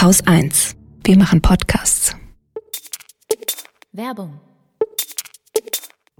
Haus 1. Wir machen Podcasts. Werbung.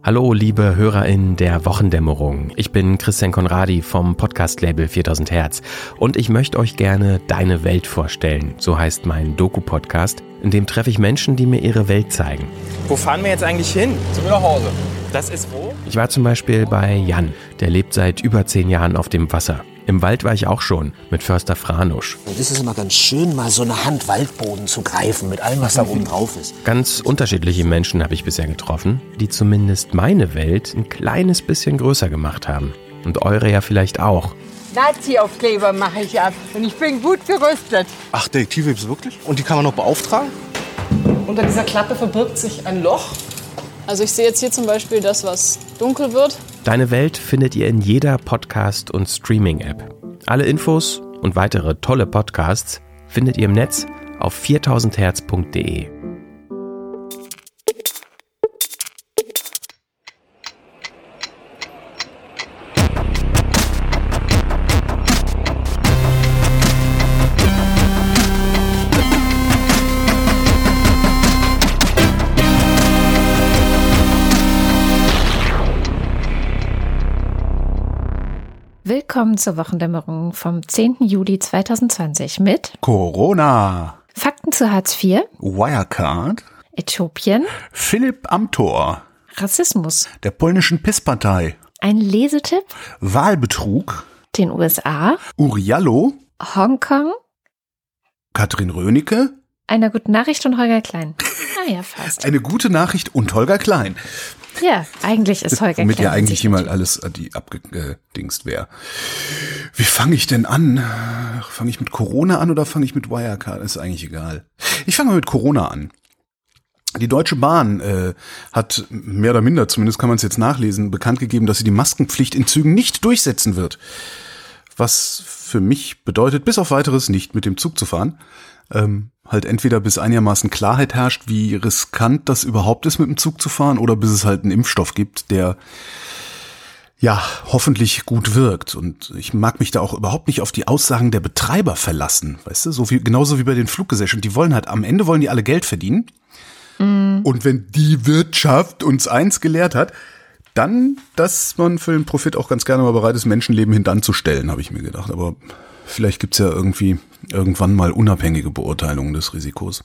Hallo, liebe HörerInnen der Wochendämmerung. Ich bin Christian Konradi vom Podcast-Label 4000 Hertz und ich möchte euch gerne Deine Welt vorstellen. So heißt mein Doku-Podcast. In dem treffe ich Menschen, die mir ihre Welt zeigen. Wo fahren wir jetzt eigentlich hin? Zu mir nach Hause. Das ist wo? Ich war zum Beispiel bei Jan. Der lebt seit über zehn Jahren auf dem Wasser. Im Wald war ich auch schon mit Förster Franusch. Und es ist immer ganz schön, mal so eine Hand Waldboden zu greifen mit allem, was da oben drauf ist. Ganz unterschiedliche Menschen habe ich bisher getroffen, die zumindest meine Welt ein kleines bisschen größer gemacht haben. Und eure ja vielleicht auch. Nazi-Aufkleber mache ich ab und ich bin gut gerüstet. Ach, Detektive gibt's wirklich? Und die kann man noch beauftragen? Unter dieser Klappe verbirgt sich ein Loch. Also ich sehe jetzt hier zum Beispiel das, was dunkel wird. Deine Welt findet ihr in jeder Podcast- und Streaming-App. Alle Infos und weitere tolle Podcasts findet ihr im Netz auf 4000herz.de. Willkommen zur Wochendämmerung vom 10. Juli 2020 mit Corona, Fakten zu Hartz IV, Wirecard, Äthiopien, Philipp Amthor, Rassismus, der polnischen PIS-Partei, ein Lesetipp, Wahlbetrug, den USA, Uriallo, Hongkong, Katrin Rönecke, einer guten Nachricht und Holger Klein. Ah ja, fast. eine gute Nachricht und Holger Klein. Ja, eigentlich ist Holger Klein. ja eigentlich jemand alles äh, die abgedingst wäre. Wie fange ich denn an? Fange ich mit Corona an oder fange ich mit Wirecard? Ist eigentlich egal. Ich fange mal mit Corona an. Die Deutsche Bahn äh, hat mehr oder minder, zumindest kann man es jetzt nachlesen, bekannt gegeben, dass sie die Maskenpflicht in Zügen nicht durchsetzen wird. Was für mich bedeutet, bis auf weiteres nicht mit dem Zug zu fahren. Ähm, halt entweder bis einigermaßen Klarheit herrscht, wie riskant das überhaupt ist, mit dem Zug zu fahren, oder bis es halt einen Impfstoff gibt, der ja hoffentlich gut wirkt. Und ich mag mich da auch überhaupt nicht auf die Aussagen der Betreiber verlassen, weißt du, so wie genauso wie bei den Fluggesellschaften. Die wollen halt am Ende wollen die alle Geld verdienen. Und wenn die Wirtschaft uns eins gelehrt hat, dann, dass man für den Profit auch ganz gerne mal bereit ist, Menschenleben hintanzustellen, habe ich mir gedacht. Aber vielleicht gibt's ja irgendwie irgendwann mal unabhängige Beurteilungen des Risikos.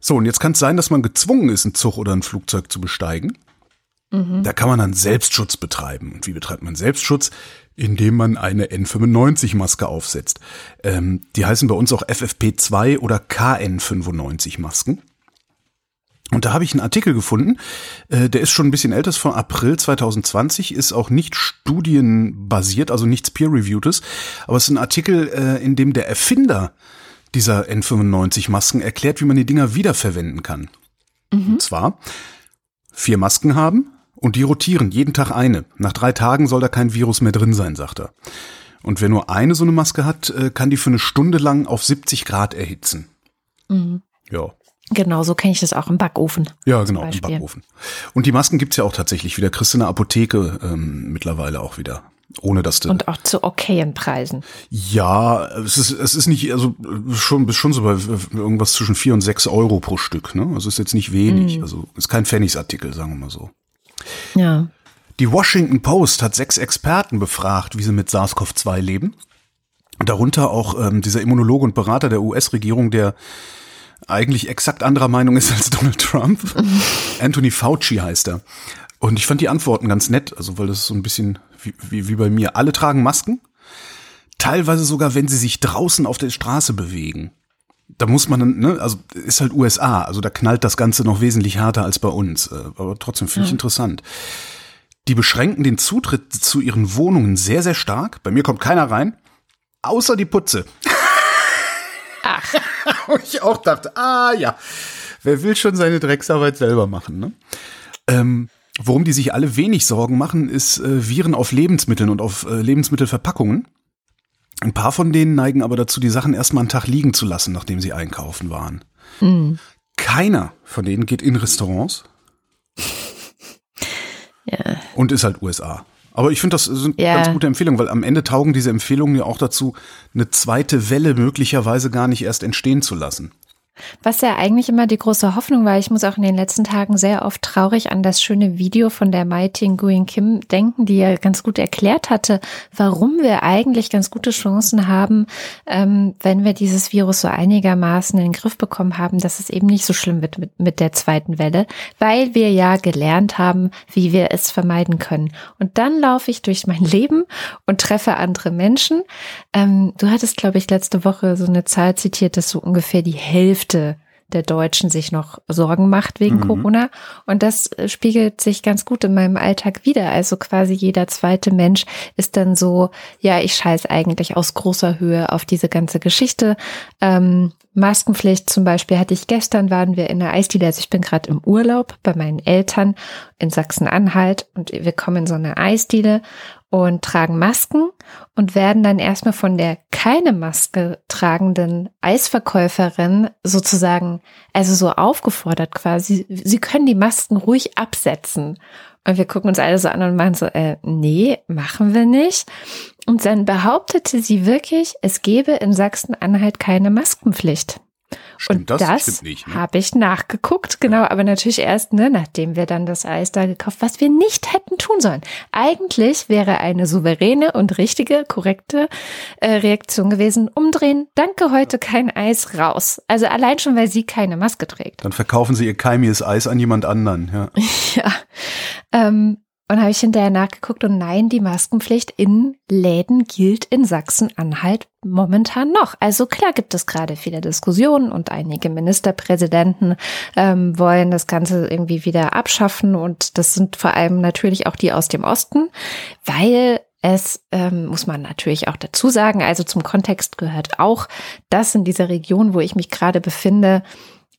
So, und jetzt kann es sein, dass man gezwungen ist, einen Zug oder ein Flugzeug zu besteigen. Da kann man dann Selbstschutz betreiben. Und wie betreibt man Selbstschutz? Indem man eine N95-Maske aufsetzt. Ähm, die heißen bei uns auch FFP2 oder KN95-Masken. Und da habe ich einen Artikel gefunden, äh, der ist schon ein bisschen älter, ist von April 2020, ist auch nicht studienbasiert, also nichts peer-reviewtes, aber es ist ein Artikel, äh, in dem der Erfinder dieser N95-Masken erklärt, wie man die Dinger wiederverwenden kann. Und zwar vier Masken haben und die rotieren, jeden Tag eine. Nach drei Tagen soll da kein Virus mehr drin sein, sagt er. Und wer nur eine so eine Maske hat, äh, kann die für eine Stunde lang auf 70 Grad erhitzen. Ja. Genau, so kenne ich das auch im Backofen. Ja, genau, im. Backofen. Und die Masken gibt's ja auch tatsächlich wieder. Kriegst du in der Apotheke ähm, mittlerweile auch wieder. Ohne dass du. Und auch zu okayen Preisen. ja, es ist, es ist nicht, also schon, bist schon so bei irgendwas zwischen vier und sechs Euro pro Stück, ne? Also ist jetzt nicht wenig. Mhm. Also ist kein Pfennigsartikel, sagen wir mal so. Ja. Die Washington Post hat sechs Experten befragt, wie sie mit SARS-CoV-2 leben. Darunter auch ähm, dieser Immunologe und Berater der US-Regierung, der eigentlich exakt anderer Meinung ist als Donald Trump. Anthony Fauci heißt er. Und ich fand die Antworten ganz nett, also weil das ist so ein bisschen wie, wie, wie bei mir. Alle tragen Masken, teilweise sogar, wenn sie sich draußen auf der Straße bewegen. Da muss man dann, ne, also ist halt USA, also da knallt das Ganze noch wesentlich härter als bei uns. äh, Aber trotzdem finde ich interessant. Die beschränken den Zutritt zu ihren Wohnungen sehr, sehr stark. Bei mir kommt keiner rein, außer die Putze. Ach, Wo ich auch dachte, ah ja, wer will schon seine Drecksarbeit selber machen, ne? Ähm, worum die sich alle wenig Sorgen machen, ist äh, Viren auf Lebensmitteln und auf äh, Lebensmittelverpackungen. Ein paar von denen neigen aber dazu, die Sachen erstmal einen Tag liegen zu lassen, nachdem sie einkaufen waren. Keiner von denen geht in Restaurants ja. und ist halt USA. Aber ich finde, das sind Ja. ganz gute Empfehlungen, weil am Ende taugen diese Empfehlungen ja auch dazu, eine zweite Welle möglicherweise gar nicht erst entstehen zu lassen. Was ja eigentlich immer die große Hoffnung war, ich muss auch in den letzten Tagen sehr oft traurig an das schöne Video von der Mai Nguyen Kim denken, die ja ganz gut erklärt hatte, warum wir eigentlich ganz gute Chancen haben, ähm, wenn wir dieses Virus so einigermaßen in den Griff bekommen haben, dass es eben nicht so schlimm wird mit, mit der zweiten Welle, weil wir ja gelernt haben, wie wir es vermeiden können. Und dann laufe ich durch mein Leben und treffe andere Menschen. Ähm, du hattest, glaube ich, letzte Woche so eine Zahl zitiert, dass so ungefähr die Hälfte der Deutschen sich noch Sorgen macht wegen Mhm. Corona. Und das äh, spiegelt sich ganz gut in meinem Alltag wieder. Also quasi jeder zweite Mensch ist dann so, ja, ich scheiß eigentlich aus großer Höhe auf diese ganze Geschichte. Ähm, Maskenpflicht zum Beispiel hatte ich gestern, waren wir in der Eisdiele, also ich bin gerade im Urlaub bei meinen Eltern in Sachsen-Anhalt und wir kommen in so eine Eisdiele und tragen Masken und werden dann erstmal von der keine Maske tragenden Eisverkäuferin sozusagen, also so aufgefordert quasi, sie können die Masken ruhig absetzen. Und wir gucken uns alle so an und meinen so, äh, nee, machen wir nicht. Und dann behauptete sie wirklich, es gebe in Sachsen-Anhalt keine Maskenpflicht. Stimmt und das? das, ne? habe ich nachgeguckt, genau, aber natürlich erst, ne, nachdem wir dann das Eis da gekauft, was wir nicht hätten tun sollen. Eigentlich wäre eine souveräne und richtige, korrekte äh, Reaktion gewesen, umdrehen, danke, heute kein Eis, raus. Also allein schon, weil sie keine Maske trägt. Dann verkaufen sie ihr keimiges Eis an jemand anderen. Ja. Ja. Ähm, und habe ich hinterher nachgeguckt und nein, die Maskenpflicht in Läden gilt in Sachsen-Anhalt momentan noch. Also klar gibt es gerade viele Diskussionen und einige Ministerpräsidenten ähm, wollen das Ganze irgendwie wieder abschaffen und das sind vor allem natürlich auch die aus dem Osten, weil es ähm, muss man natürlich auch dazu sagen, also zum Kontext gehört auch, dass in dieser Region, wo ich mich gerade befinde,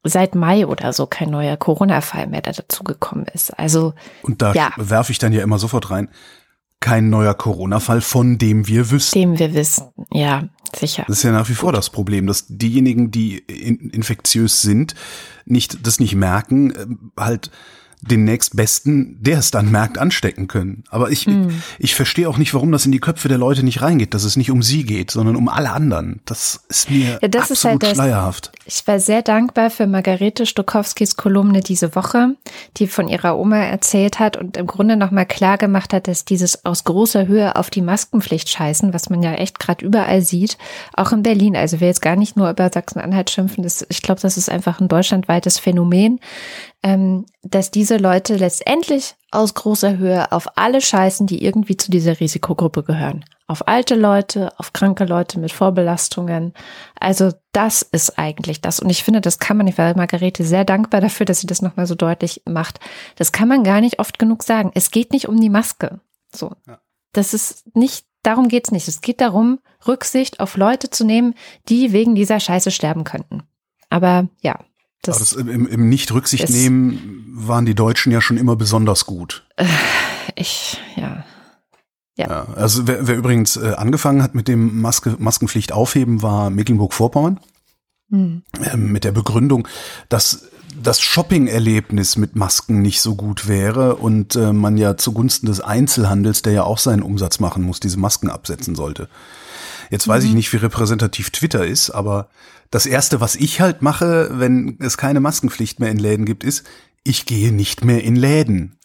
seit Mai oder so kein neuer Corona-Fall mehr dazu gekommen ist. Also Und da Ja. werfe ich dann ja immer sofort rein, kein neuer Corona-Fall, von dem wir wüssten. dem wir wissen, ja, sicher. Das ist ja nach wie vor das Problem, dass diejenigen, die in, infektiös sind, nicht das nicht merken, ähm, halt den nächstbesten, der es dann merkt, anstecken können. Aber ich, Hm. ich verstehe auch nicht, warum das in die Köpfe der Leute nicht reingeht, dass es nicht um sie geht, sondern um alle anderen. Das ist mir Ja, das ist absolut halt das- schleierhaft. Ich war sehr dankbar für Margarete Stokowskis Kolumne diese Woche, die von ihrer Oma erzählt hat und im Grunde nochmal klar gemacht hat, dass dieses aus großer Höhe auf die Maskenpflicht scheißen, was man ja echt gerade überall sieht, auch in Berlin. Also wir jetzt gar nicht nur über Sachsen-Anhalt schimpfen, das, ich glaube, das ist einfach ein deutschlandweites Phänomen, ähm, dass diese Leute letztendlich aus großer Höhe auf alle scheißen, die irgendwie zu dieser Risikogruppe gehören. Auf alte Leute, auf kranke Leute mit Vorbelastungen. Also das ist eigentlich das. Und ich finde, das kann man nicht, weil Margarete sehr dankbar dafür, dass sie das nochmal so deutlich macht. Das kann man gar nicht oft genug sagen. Es geht nicht um die Maske. So. Das ist nicht, darum geht's nicht. Es geht darum, Rücksicht auf Leute zu nehmen, die wegen dieser Scheiße sterben könnten. Aber ja, das, das im, im Nicht-Rücksicht ist- nehmen waren die Deutschen ja schon immer besonders gut. ich, ja. Ja, also wer, wer übrigens äh, angefangen hat mit dem Maske, Maskenpflicht aufheben, war Mecklenburg-Vorpommern. Hm. Ähm, mit der Begründung, dass das Shopping-Erlebnis mit Masken nicht so gut wäre und äh, man ja zugunsten des Einzelhandels, der ja auch seinen Umsatz machen muss, diese Masken absetzen sollte. Jetzt weiß ich nicht, wie repräsentativ Twitter ist, aber das erste, was ich halt mache, wenn es keine Maskenpflicht mehr in Läden gibt, ist, ich gehe nicht mehr in Läden.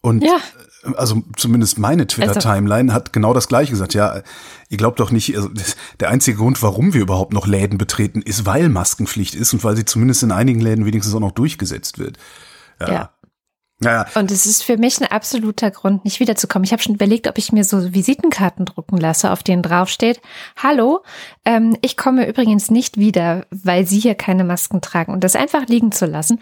Und Ja. äh, also zumindest meine Twitter-Timeline hat genau das gleiche gesagt. Ja, ihr glaubt doch nicht, also der einzige Grund, warum wir überhaupt noch Läden betreten, ist, weil Maskenpflicht ist und weil sie zumindest in einigen Läden wenigstens auch noch durchgesetzt wird. Ja. Ja. Naja, Und es ist für mich ein absoluter Grund, nicht wiederzukommen. Ich habe schon überlegt, ob ich mir so Visitenkarten drucken lasse, auf denen draufsteht, hallo, ähm, ich komme übrigens nicht wieder, weil Sie hier keine Masken tragen und das einfach liegen zu lassen.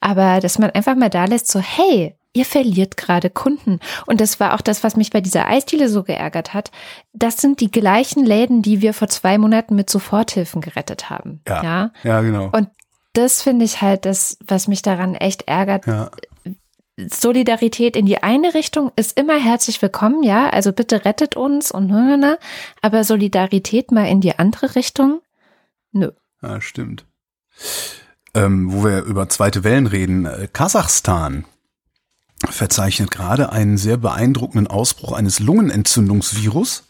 Aber dass man einfach mal da lässt, so, hey, ihr verliert gerade Kunden. Und das war auch das, was mich bei dieser Eisdiele so geärgert hat. Das sind die gleichen Läden, die wir vor zwei Monaten mit Soforthilfen gerettet haben. ja, ja? ja, genau. Und das finde ich halt das, was mich daran echt ärgert. ja. Solidarität in die eine Richtung ist immer herzlich willkommen, ja, also bitte rettet uns und ne, ne, ne. aber Solidarität mal in die andere Richtung, nö. Ja, stimmt. Ähm, wo wir über zweite Wellen reden, äh, Kasachstan verzeichnet gerade einen sehr beeindruckenden Ausbruch eines Lungenentzündungsvirus.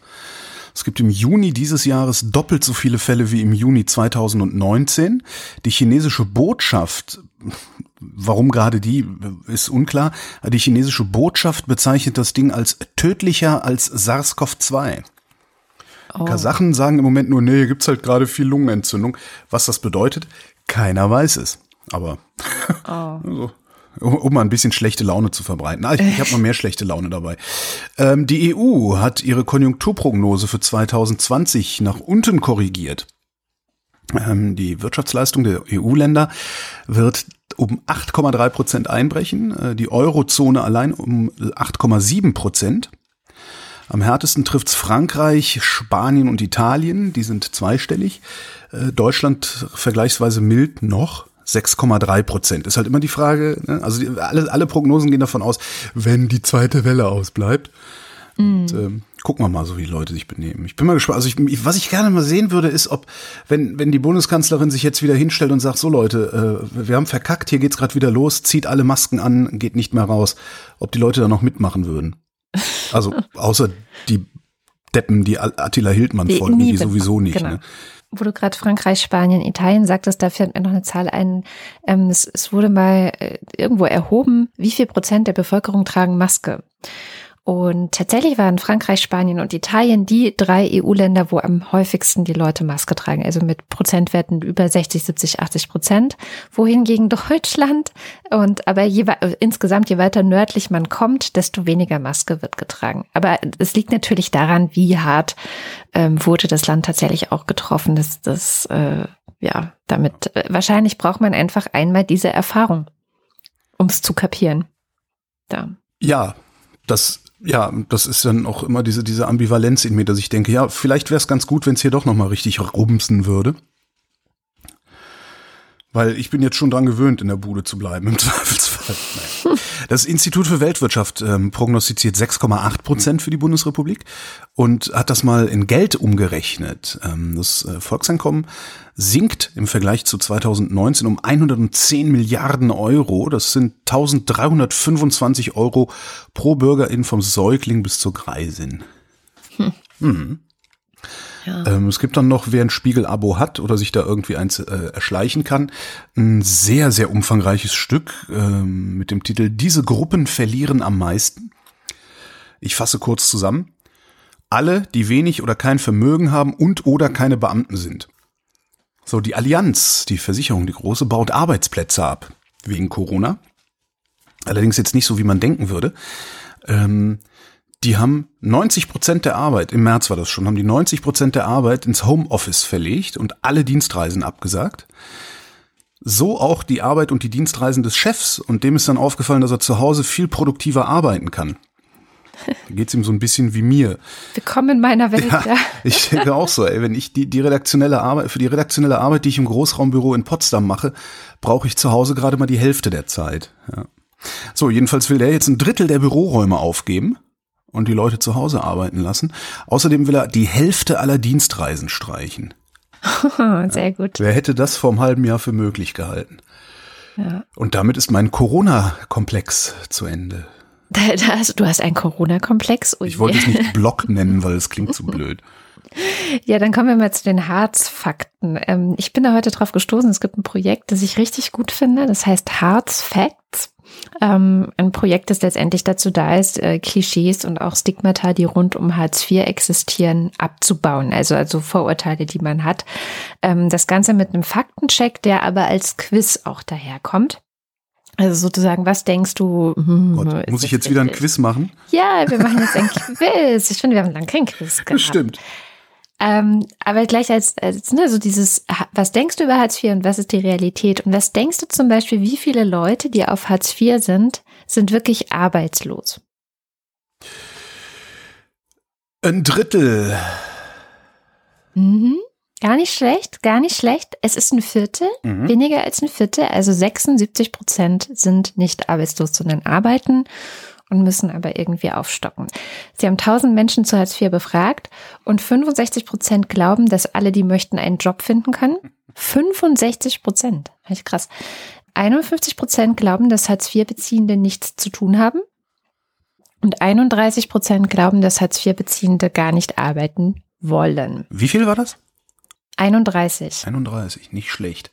Es gibt im Juni dieses Jahres doppelt so viele Fälle wie im Juni 2019. Die chinesische Botschaft, warum gerade die, ist unklar. Die chinesische Botschaft bezeichnet das Ding als tödlicher als SARS-CoV-2. Oh. Kasachen sagen im Moment nur, nee, hier gibt's halt gerade viel Lungenentzündung. Was das bedeutet, keiner weiß es. Aber oh. also, um, mal ein bisschen schlechte Laune zu verbreiten. Ah, ich, ich habe noch mehr schlechte Laune dabei. Ähm, die EU hat ihre Konjunkturprognose für 2020 nach unten korrigiert. Ähm, die Wirtschaftsleistung der EU-Länder wird um 8,3 Prozent einbrechen, äh, die Eurozone allein um 8,7 Prozent. Am härtesten trifft's Frankreich, Spanien und Italien, die sind zweistellig. Äh, Deutschland vergleichsweise mild noch. 6,3 Prozent. Ist halt immer die Frage, ne? also die, alle, alle Prognosen gehen davon aus, wenn die zweite Welle ausbleibt. Mhm. Und, ähm, gucken wir mal, so wie die Leute sich benehmen. Ich bin mal gespannt. Also ich, was ich gerne mal sehen würde, ist, ob, wenn, wenn die Bundeskanzlerin sich jetzt wieder hinstellt und sagt, so Leute, äh, wir haben verkackt, hier geht's gerade wieder los, zieht alle Masken an, geht nicht mehr raus, ob die Leute da noch mitmachen würden. Also außer die Deppen, die Attila Hildmann die folgen, die sowieso nicht. Genau. Ne? wo du gerade Frankreich, Spanien, Italien sagtest, da fällt mir noch eine Zahl ein. Ähm, es, es wurde mal äh, irgendwo erhoben, wie viel Prozent der Bevölkerung tragen Maske. Und tatsächlich waren Frankreich, Spanien und Italien die drei EU-Länder, wo am häufigsten die Leute Maske tragen, also mit Prozentwerten über 60, 70, 80 Prozent. Wohingegen Deutschland und aber je, insgesamt je weiter nördlich man kommt, desto weniger Maske wird getragen. Aber es liegt natürlich daran, wie hart ähm, wurde das Land tatsächlich auch getroffen. Das, das äh, ja, damit äh, wahrscheinlich braucht man einfach einmal diese Erfahrung, um es zu kapieren. Da. Ja, das ja, das ist dann auch immer diese, diese Ambivalenz in mir, dass ich denke, ja, vielleicht wäre es ganz gut, wenn es hier doch nochmal richtig rumsen würde. Weil ich bin jetzt schon dran gewöhnt, in der Bude zu bleiben, im Zweifelsfall. Das Institut für Weltwirtschaft ähm, prognostiziert 6,8 Prozent für die Bundesrepublik und hat das mal in Geld umgerechnet. Ähm, das äh, Volkseinkommen sinkt im Vergleich zu 2019 um 110 Milliarden Euro. Das sind 1325 Euro pro Bürgerin vom Säugling bis zur Greisin. Hm. Mhm. Ähm, es gibt dann noch, wer ein Spiegel-Abo hat oder sich da irgendwie eins äh, erschleichen kann, ein sehr, sehr umfangreiches Stück ähm, mit dem Titel Diese Gruppen verlieren am meisten. Ich fasse kurz zusammen. Alle, die wenig oder kein Vermögen haben und oder keine Beamten sind. So, die Allianz, die Versicherung, die große, baut Arbeitsplätze ab wegen Corona. Allerdings jetzt nicht so, wie man denken würde. Ähm, die haben 90 Prozent der Arbeit, im März war das schon, haben die 90 Prozent der Arbeit ins Homeoffice verlegt und alle Dienstreisen abgesagt. So auch die Arbeit und die Dienstreisen des Chefs und dem ist dann aufgefallen, dass er zu Hause viel produktiver arbeiten kann. Da geht's ihm so ein bisschen wie mir. Willkommen in meiner Welt. Ja, ja. Ich denke auch so, ey, wenn ich die, die redaktionelle Arbeit, für die redaktionelle Arbeit, die ich im Großraumbüro in Potsdam mache, brauche ich zu Hause gerade mal die Hälfte der Zeit. Ja. So, jedenfalls will der jetzt ein Drittel der Büroräume aufgeben und die Leute zu Hause arbeiten lassen. Außerdem will er die Hälfte aller Dienstreisen streichen. Sehr gut. Wer hätte das vor einem halben Jahr für möglich gehalten? Ja. Und damit ist mein Corona-Komplex zu Ende. du hast einen Corona-Komplex? Oh ich wollte es nicht Block nennen, weil es klingt zu blöd. Ja, dann kommen wir mal zu den Harzfakten. Ähm, ich bin da heute drauf gestoßen. Es gibt ein Projekt, das ich richtig gut finde. Das heißt Harz Facts. Ähm, ein Projekt, das letztendlich dazu da ist, äh, Klischees und auch Stigmata, die rund um Hartz IV existieren, abzubauen. Also, also Vorurteile, die man hat. Ähm, das Ganze mit einem Faktencheck, der aber als Quiz auch daherkommt. Also sozusagen, was denkst du? Hm, Gott, muss ich jetzt wieder ein Quiz machen? Ja, wir machen jetzt ein Quiz. Ich finde, wir haben lange kein Quiz gehabt. Stimmt. Ähm, aber gleich als, als ne, so dieses, was denkst du über Hartz IV und was ist die Realität? Und was denkst du zum Beispiel, wie viele Leute, die auf Hartz IV sind, sind wirklich arbeitslos? Ein Drittel. Mhm. Gar nicht schlecht, gar nicht schlecht. Es ist ein Viertel, mhm. weniger als ein Viertel. Also 76 Prozent sind nicht arbeitslos, sondern arbeiten und müssen aber irgendwie aufstocken. Sie haben 1000 Menschen zu Hartz IV befragt und 65 Prozent glauben, dass alle, die möchten, einen Job finden können. 65 Prozent. Krass. 51 Prozent glauben, dass Hartz IV-Beziehende nichts zu tun haben. Und 31 Prozent glauben, dass Hartz-IV-Beziehende gar nicht arbeiten wollen. Wie viel war das? 31. 31, nicht schlecht.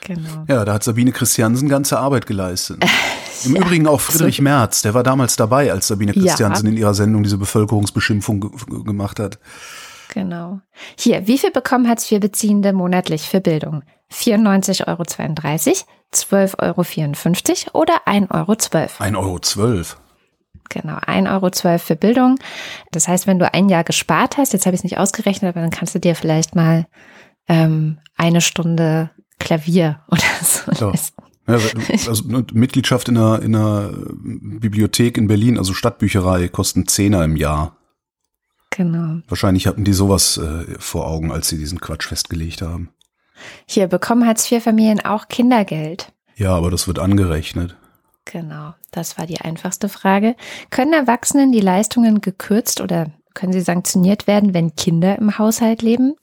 Genau. Ja, da hat Sabine Christiansen ganze Arbeit geleistet. Im Übrigen auch Friedrich Merz, der war damals dabei, als Sabine Ja. Christiansen in ihrer Sendung diese Bevölkerungsbeschimpfung ge gemacht hat. Genau. Hier, wie viel bekommen Hartz-IV-Beziehende monatlich für Bildung? 94,32 Euro, 12,54 Euro oder 1,12 Euro? 1,12 Euro. Genau, 1,12 Euro für Bildung. Das heißt, wenn du ein Jahr gespart hast, jetzt habe ich es nicht ausgerechnet, aber dann kannst du dir vielleicht mal ähm, eine Stunde Klavier oder so Ja. leisten. Ja, also ne, Mitgliedschaft in einer, in einer Bibliothek in Berlin, also Stadtbücherei, kosten Zehner im Jahr. Genau. Wahrscheinlich hatten die sowas äh, vor Augen, als sie diesen Quatsch festgelegt haben. Hier bekommen Hartz-IV-Familien auch Kindergeld. Ja, aber das wird angerechnet. Genau, das war die einfachste Frage. Können Erwachsenen die Leistungen gekürzt oder können sie sanktioniert werden, wenn Kinder im Haushalt leben?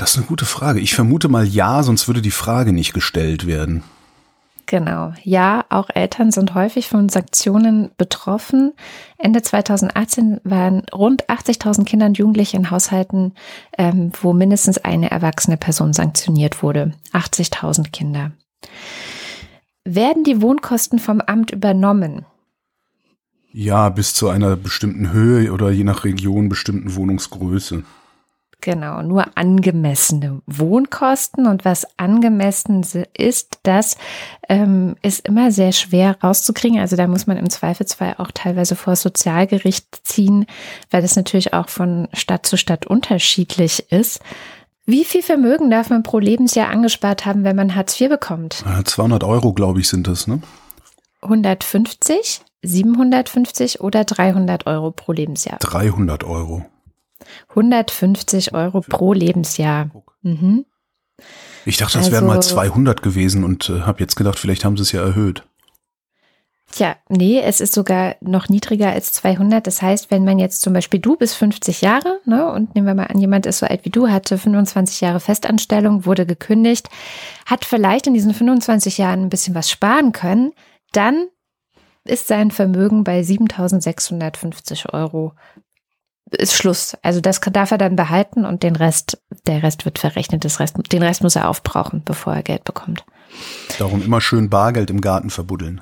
Das ist eine gute Frage. Ich vermute mal ja, sonst würde die Frage nicht gestellt werden. Genau. Ja, auch Eltern sind häufig von Sanktionen betroffen. Ende 2018 waren rund 80.000 Kinder und Jugendliche in Haushalten, ähm, wo mindestens eine erwachsene Person sanktioniert wurde. 80.000 Kinder. Werden die Wohnkosten vom Amt übernommen? Ja, bis zu einer bestimmten Höhe oder je nach Region bestimmten Wohnungsgröße. Genau, nur angemessene Wohnkosten. Und was angemessen ist, das ähm, ist immer sehr schwer rauszukriegen. Also da muss man im Zweifelsfall auch teilweise vor Sozialgericht ziehen, weil das natürlich auch von Stadt zu Stadt unterschiedlich ist. Wie viel Vermögen darf man pro Lebensjahr angespart haben, wenn man Hartz IV bekommt? Äh, 200 Euro, glaube ich, sind das, ne? 150, 750 oder 300 Euro pro Lebensjahr? 300 Euro. 150 Euro pro Lebensjahr. Mhm. Ich dachte, das wären mal Also- 200 gewesen und äh, habe jetzt gedacht, vielleicht haben sie es ja erhöht. Tja, nee, es ist sogar noch niedriger als 200. Das heißt, wenn man jetzt zum Beispiel du bist 50 Jahre, ne, und nehmen wir mal an, jemand ist so alt wie du, hatte 25 Jahre Festanstellung, wurde gekündigt, hat vielleicht in diesen 25 Jahren ein bisschen was sparen können, dann ist sein Vermögen bei 7.650 Euro. Ist Schluss. Also das darf er dann behalten und den Rest, der Rest wird verrechnet. Das Rest, den Rest muss er aufbrauchen, bevor er Geld bekommt. Darum immer schön Bargeld im Garten verbuddeln.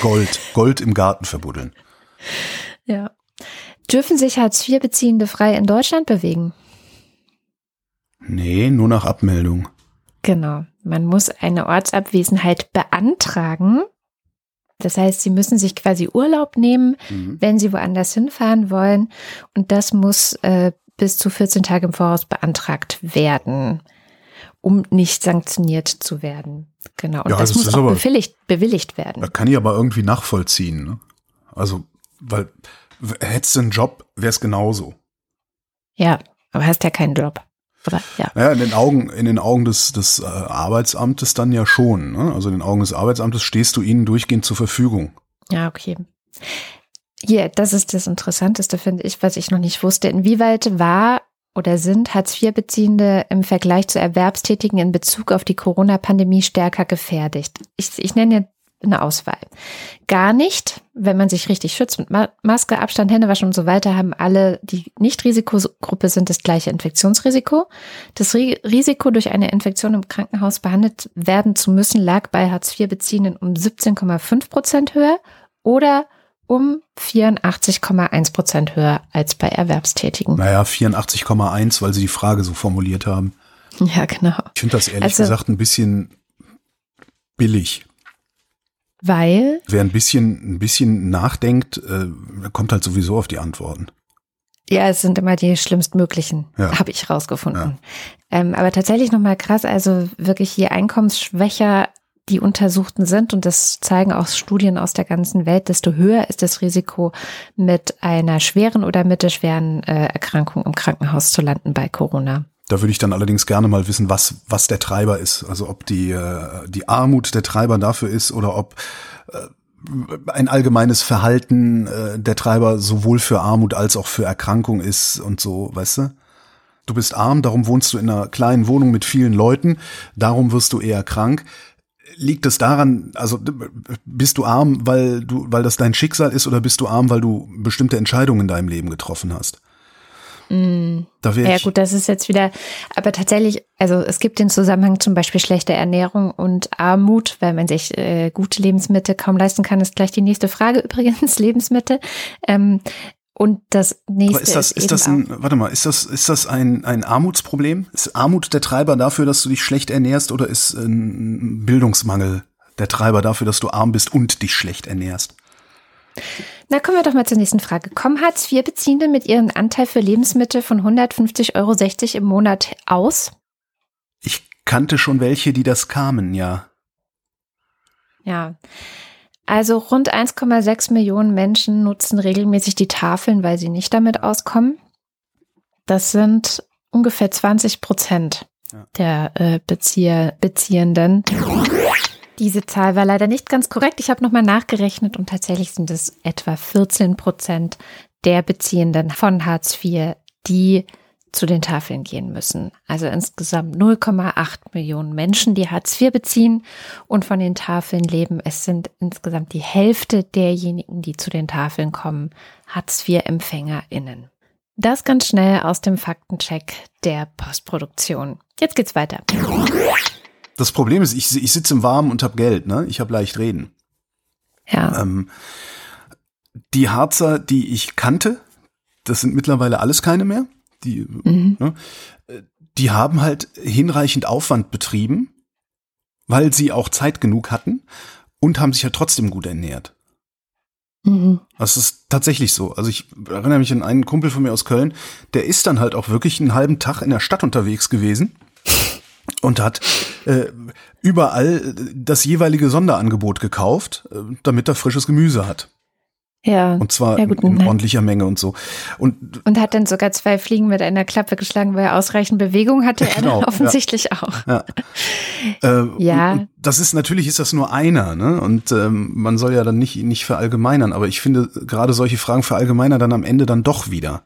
Gold, Gold im Garten verbuddeln. Ja. Dürfen sich Hartz-IV-Beziehende frei in Deutschland bewegen? Nee, nur nach Abmeldung. Genau. Man muss eine Ortsabwesenheit beantragen. Das heißt, sie müssen sich quasi Urlaub nehmen, wenn sie woanders hinfahren wollen. Und das muss äh, bis zu 14 Tage im Voraus beantragt werden, um nicht sanktioniert zu werden. Genau. Und Ja, das das muss auch aber- bewilligt, bewilligt Da werden. kann ich aber irgendwie nachvollziehen. Ne? Also, weil hättest du einen Job, wäre es genauso. Ja, aber hast ja keinen Job. Oder ja. Naja, in den Augen, in den Augen des, des äh, Arbeitsamtes dann ja schon. Ne? Also in den Augen des Arbeitsamtes stehst du ihnen durchgehend zur Verfügung. Ja, okay. Hier, das ist das Interessanteste, finde ich, was ich noch nicht wusste. Inwieweit war oder sind Hartz-IV-Beziehende im Vergleich zu Erwerbstätigen in Bezug auf die Corona-Pandemie stärker gefährdet? Ich, ich nenne eine Auswahl. Gar nicht, wenn man sich richtig schützt mit Ma Maske, Abstand, Händewaschen und so weiter, haben alle, die nicht Risikogruppe sind, das gleiche Infektionsrisiko. Das Ri Risiko, durch eine Infektion im Krankenhaus behandelt werden zu müssen, lag bei Hartz-IV-Beziehenden um 17,5 Prozent höher oder um 84,1 Prozent höher als bei Erwerbstätigen. Naja, 84,1, weil sie die Frage so formuliert haben. Ja, genau. Ich finde das ehrlich Also- gesagt ein bisschen billig. Weil, Wer ein bisschen, ein bisschen nachdenkt, äh, kommt halt sowieso auf die Antworten. ja, es sind immer die schlimmstmöglichen, Ja. habe ich rausgefunden. Ähm, aber tatsächlich nochmal krass, also wirklich je einkommensschwächer die Untersuchten sind, und das zeigen auch Studien aus der ganzen Welt, desto höher ist das Risiko, mit einer schweren oder mittelschweren äh, Erkrankung im Krankenhaus zu landen bei Corona. Da würde ich dann allerdings gerne mal wissen, was, was der Treiber ist. Also ob die, äh, die Armut der Treiber dafür ist oder ob äh, ein allgemeines Verhalten äh, der Treiber sowohl für Armut als auch für Erkrankung ist und so, weißt du? Du bist arm, darum wohnst du in einer kleinen Wohnung mit vielen Leuten, darum wirst du eher krank. liegt es daran, also bist du arm, weil du, weil das dein Schicksal ist, oder bist du arm, weil du bestimmte Entscheidungen in deinem Leben getroffen hast? Mm. Da Ja gut, das ist jetzt wieder, aber tatsächlich, also es gibt den Zusammenhang zum Beispiel schlechte Ernährung und Armut, weil man sich äh, gute Lebensmittel kaum leisten kann, ist gleich die nächste Frage übrigens, Lebensmittel. Ähm, und das nächste aber ist das, ist eben das ein, warte mal, ist das, ist das ein, ein Armutsproblem? Ist Armut der Treiber dafür, dass du dich schlecht ernährst, oder ist ein Bildungsmangel der Treiber dafür, dass du arm bist und dich schlecht ernährst? Na, kommen wir doch mal zur nächsten Frage. Kommen Hartz-IV-Beziehende mit ihrem Anteil für Lebensmittel von 150,60 Euro im Monat aus? Ich kannte schon welche, die das kamen, ja. Ja. Also rund 1,6 Millionen Menschen nutzen regelmäßig die Tafeln, weil sie nicht damit auskommen. Das sind ungefähr 20 Prozent der äh, Bezieher, Beziehenden. Diese Zahl war leider nicht ganz korrekt. Ich habe nochmal nachgerechnet und tatsächlich sind es etwa 14 Prozent der Beziehenden von Hartz IV, die zu den Tafeln gehen müssen. Also insgesamt 0,8 Millionen Menschen, die Hartz IV beziehen und von den Tafeln leben. Es sind insgesamt die Hälfte derjenigen, die zu den Tafeln kommen, Hartz IV-EmpfängerInnen. Das ganz schnell aus dem Faktencheck der Postproduktion. Jetzt geht's weiter. Das Problem ist, ich, ich sitze im Warmen und habe Geld, ne? Ich habe leicht reden. Ja. Ähm, die Harzer, die ich kannte, das sind mittlerweile alles keine mehr. Die, ne, äh, die haben halt hinreichend Aufwand betrieben, weil sie auch Zeit genug hatten und haben sich ja trotzdem gut ernährt. Mhm. Das ist tatsächlich so. Also ich erinnere mich an einen Kumpel von mir aus Köln, der ist dann halt auch wirklich einen halben Tag in der Stadt unterwegs gewesen und hat äh, überall das jeweilige Sonderangebot gekauft, äh, damit er frisches Gemüse hat. Ja. Und zwar ja, gut, in nein. ordentlicher Menge und so. Und Und hat dann sogar zwei Fliegen mit einer Klappe geschlagen, weil er ausreichend Bewegung hatte. Er Genau, dann ja. offensichtlich auch. ja, äh, Ja. Und, und das ist natürlich ist das nur einer, ne? Und ähm, man soll ja dann nicht nicht verallgemeinern, aber ich finde gerade solche Fragen verallgemeinern dann am Ende dann doch wieder.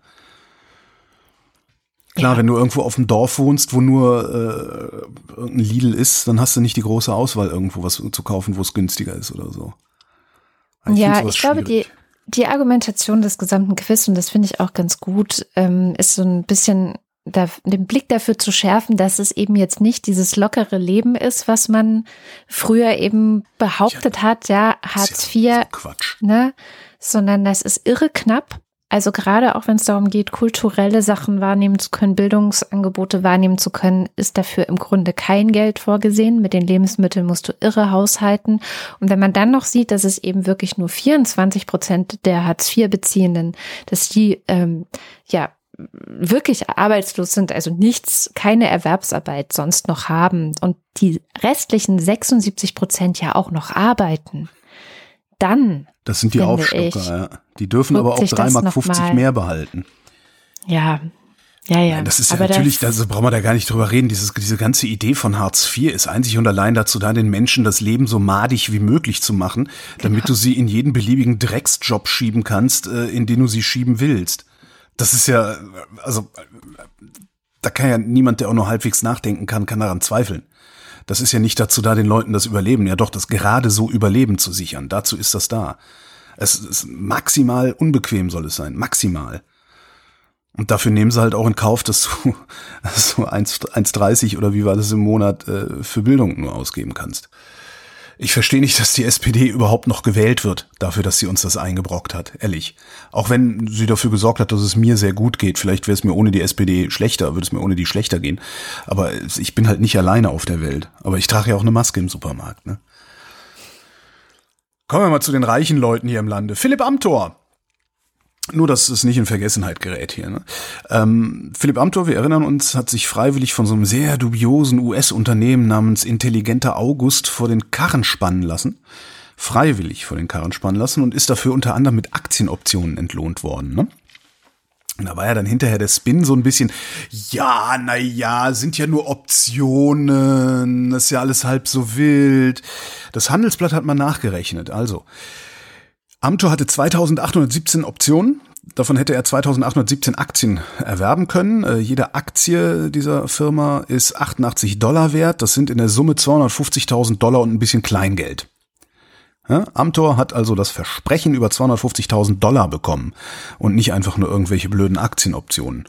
Klar, Ja. wenn du irgendwo auf dem Dorf wohnst, wo nur äh, irgendein Lidl ist, dann hast du nicht die große Auswahl, irgendwo was zu kaufen, wo es günstiger ist oder so. find ja, ich glaube, die, schwierig. die Argumentation des gesamten Quiz, und das finde ich auch ganz gut, ähm, ist so ein bisschen da, den Blick dafür zu schärfen, dass es eben jetzt nicht dieses lockere Leben ist, was man früher eben behauptet hat, ja, Hartz ja IV, so Quatsch. ne, sondern das ist irre knapp. Also gerade auch wenn es darum geht, kulturelle Sachen wahrnehmen zu können, Bildungsangebote wahrnehmen zu können, ist dafür im Grunde kein Geld vorgesehen. Mit den Lebensmitteln musst du irre haushalten. Und wenn man dann noch sieht, dass es eben wirklich nur 24 Prozent der Hartz-IV-Beziehenden, dass die ähm, ja wirklich arbeitslos sind, also nichts, keine Erwerbsarbeit sonst noch haben und die restlichen 76 Prozent ja auch noch arbeiten, dann Das sind die Aufstocker, ich, ja. Die dürfen aber auch sich das 3,50 Mark noch 50 mal- mehr behalten. Ja, ja, ja. Nein, das ist ja Aber natürlich, das, da brauchen wir da gar nicht drüber reden. Dieses, diese ganze Idee von Hartz IV ist einzig und allein dazu da, den Menschen das Leben so madig wie möglich zu machen, damit Genau. du sie in jeden beliebigen Drecksjob schieben kannst, äh, in den du sie schieben willst. Das ist ja, also, da kann ja niemand, der auch nur halbwegs nachdenken kann, kann daran zweifeln. Das ist ja nicht dazu da, den Leuten das Überleben, ja doch, das gerade so Überleben zu sichern. Dazu ist das da. Es ist maximal unbequem soll es sein. Maximal. Und dafür nehmen sie halt auch in Kauf, dass du so 1 1,30 oder wie war das im Monat äh, für Bildung nur ausgeben kannst. Ich verstehe nicht, dass die SPD überhaupt noch gewählt wird, dafür, dass sie uns das eingebrockt hat, ehrlich. Auch wenn sie dafür gesorgt hat, dass es mir sehr gut geht. Vielleicht wäre es mir ohne die SPD schlechter, würde es mir ohne die schlechter gehen. Aber ich bin halt nicht alleine auf der Welt. Aber ich trage ja auch eine Maske im Supermarkt. Ne? Kommen wir mal zu den reichen Leuten hier im Lande. Philipp Amthor. Nur, dass es nicht in Vergessenheit gerät hier. Ne? Ähm, Philipp Amthor, wir erinnern uns, hat sich freiwillig von so einem sehr dubiosen US-Unternehmen namens Intelligenter August vor den Karren spannen lassen. Freiwillig vor den Karren spannen lassen und ist dafür unter anderem mit Aktienoptionen entlohnt worden. Ne? Und da war ja dann hinterher der Spin so ein bisschen, ja, na ja, sind ja nur Optionen, das ist ja alles halb so wild. Das Handelsblatt hat mal nachgerechnet. Also, Amthor hatte 2817 Optionen, davon hätte er 2817 Aktien erwerben können. Äh, jede Aktie dieser Firma ist 88 Dollar wert. Das sind in der Summe 250.000 Dollar und ein bisschen Kleingeld. Ja, Amtor hat also das Versprechen über 250.000 Dollar bekommen und nicht einfach nur irgendwelche blöden Aktienoptionen.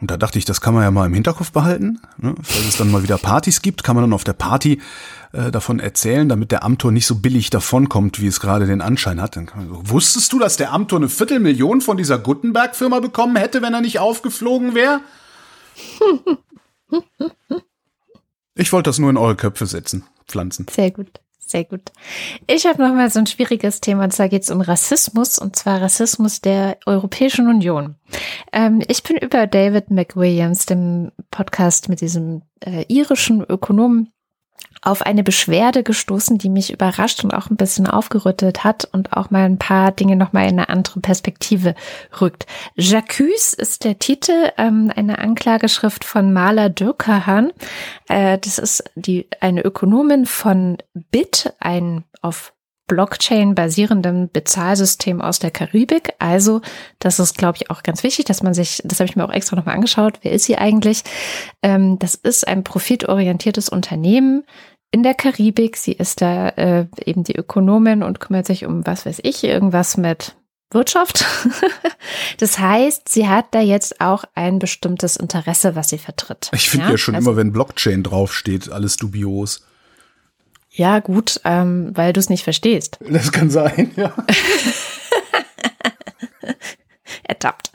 Und da dachte ich, das kann man ja mal im Hinterkopf behalten. Ne? Falls es dann mal wieder Partys gibt, kann man dann auf der Party äh, davon erzählen, damit der Amtor nicht so billig davonkommt, wie es gerade den Anschein hat. Dann man Wusstest du, dass der Amtor eine Viertelmillion von dieser Gutenberg-Firma bekommen hätte, wenn er nicht aufgeflogen wäre? Ich wollte das nur in eure Köpfe setzen, pflanzen. Sehr gut. Sehr gut. Ich habe noch mal so ein schwieriges Thema, und zwar geht es um Rassismus, und zwar Rassismus der Europäischen Union. Ähm, ich bin über David McWilliams, dem Podcast mit diesem äh, irischen Ökonomen, auf eine Beschwerde gestoßen, die mich überrascht und auch ein bisschen aufgerüttelt hat und auch mal ein paar Dinge nochmal in eine andere Perspektive rückt. J'accuse ist der Titel, ähm, eine Anklageschrift von Maler Dürkerhan. Äh, das ist die, eine Ökonomin von BIT, ein auf Blockchain basierendem Bezahlsystem aus der Karibik. Also, das ist, glaube ich, auch ganz wichtig, dass man sich, das habe ich mir auch extra nochmal angeschaut, wer ist sie eigentlich? Ähm, das ist ein profitorientiertes Unternehmen in der Karibik. Sie ist da äh, eben die Ökonomin und kümmert sich um, was weiß ich, irgendwas mit Wirtschaft. das heißt, sie hat da jetzt auch ein bestimmtes Interesse, was sie vertritt. Ich finde ja? ja, schon also, immer, wenn Blockchain draufsteht, alles dubios. Ja, gut, ähm, weil du es nicht verstehst. Das kann sein, ja. Ertappt.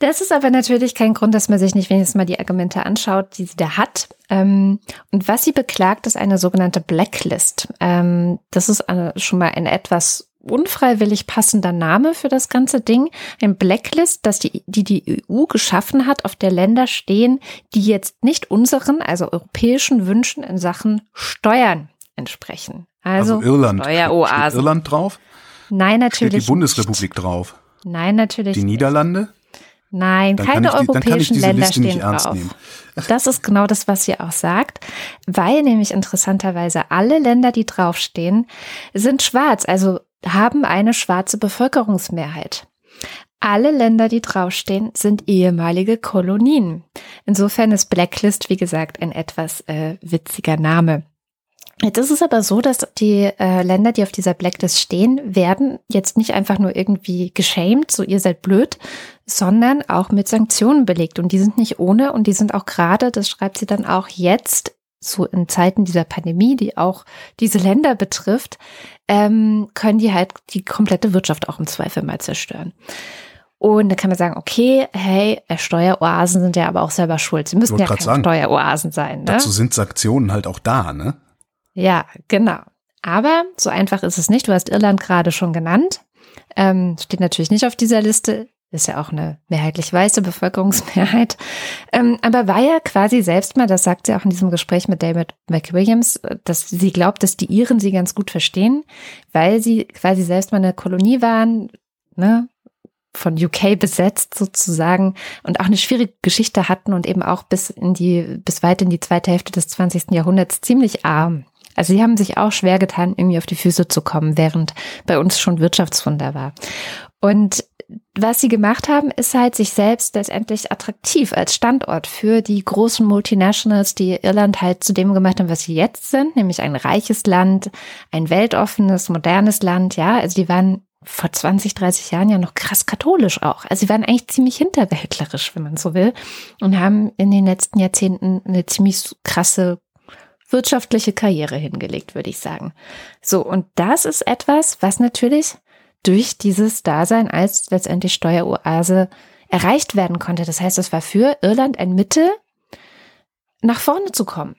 Das ist aber natürlich kein Grund, dass man sich nicht wenigstens mal die Argumente anschaut, die sie da hat. Ähm, und was sie beklagt, ist eine sogenannte Blacklist. Ähm, das ist schon mal ein etwas unfreiwillig passender Name für das ganze Ding. Ein Blacklist, das die, die die EU geschaffen hat, auf der Länder stehen, die jetzt nicht unseren, also europäischen Wünschen in Sachen Steuern entsprechen. Also, also Irland. Steueroasen. Steht Irland drauf? Nein, natürlich. Steht die Bundesrepublik nicht. drauf? Nein, natürlich. Die Niederlande? Nein, dann keine die, europäischen Länder Liste stehen drauf. Nehmen. Das ist genau das, was sie auch sagt, weil nämlich interessanterweise alle Länder, die draufstehen, sind schwarz, also haben eine schwarze Bevölkerungsmehrheit. Alle Länder, die draufstehen, sind ehemalige Kolonien. Insofern ist Blacklist, wie gesagt, ein etwas äh, witziger Name. Jetzt ist es aber so, dass die äh, Länder, die auf dieser Blacklist stehen, werden jetzt nicht einfach nur irgendwie geschämt, so ihr seid blöd, sondern auch mit Sanktionen belegt. Und die sind nicht ohne und die sind auch gerade, das schreibt sie dann auch jetzt, so in Zeiten dieser Pandemie, die auch diese Länder betrifft, ähm, können die halt die komplette Wirtschaft auch im Zweifel mal zerstören. Und da kann man sagen, okay, hey, Steueroasen sind ja aber auch selber schuld. Sie müssen ja keine sagen, Steueroasen sein. Ne? Dazu sind Sanktionen halt auch da, ne? Ja, genau. Aber so einfach ist es nicht. Du hast Irland gerade schon genannt. Ähm, steht natürlich nicht auf dieser Liste. Ist ja auch eine mehrheitlich weiße Bevölkerungsmehrheit. Ähm, aber war ja quasi selbst mal, das sagt sie auch in diesem Gespräch mit David McWilliams, dass sie glaubt, dass die Iren sie ganz gut verstehen, weil sie quasi selbst mal eine Kolonie waren, ne, von UK besetzt sozusagen und auch eine schwierige Geschichte hatten und eben auch bis in die, bis weit in die zweite Hälfte des 20. Jahrhunderts ziemlich arm also sie haben sich auch schwer getan, irgendwie auf die Füße zu kommen, während bei uns schon Wirtschaftswunder war. Und was sie gemacht haben, ist halt sich selbst letztendlich attraktiv als Standort für die großen Multinationals, die Irland halt zu dem gemacht haben, was sie jetzt sind, nämlich ein reiches Land, ein weltoffenes, modernes Land, ja. Also die waren vor 20, 30 Jahren ja noch krass katholisch auch. Also sie waren eigentlich ziemlich hinterwäldlerisch, wenn man so will, und haben in den letzten Jahrzehnten eine ziemlich krasse wirtschaftliche Karriere hingelegt, würde ich sagen. So, und das ist etwas, was natürlich durch dieses Dasein als letztendlich Steueroase erreicht werden konnte. Das heißt, es war für Irland ein Mittel, nach vorne zu kommen.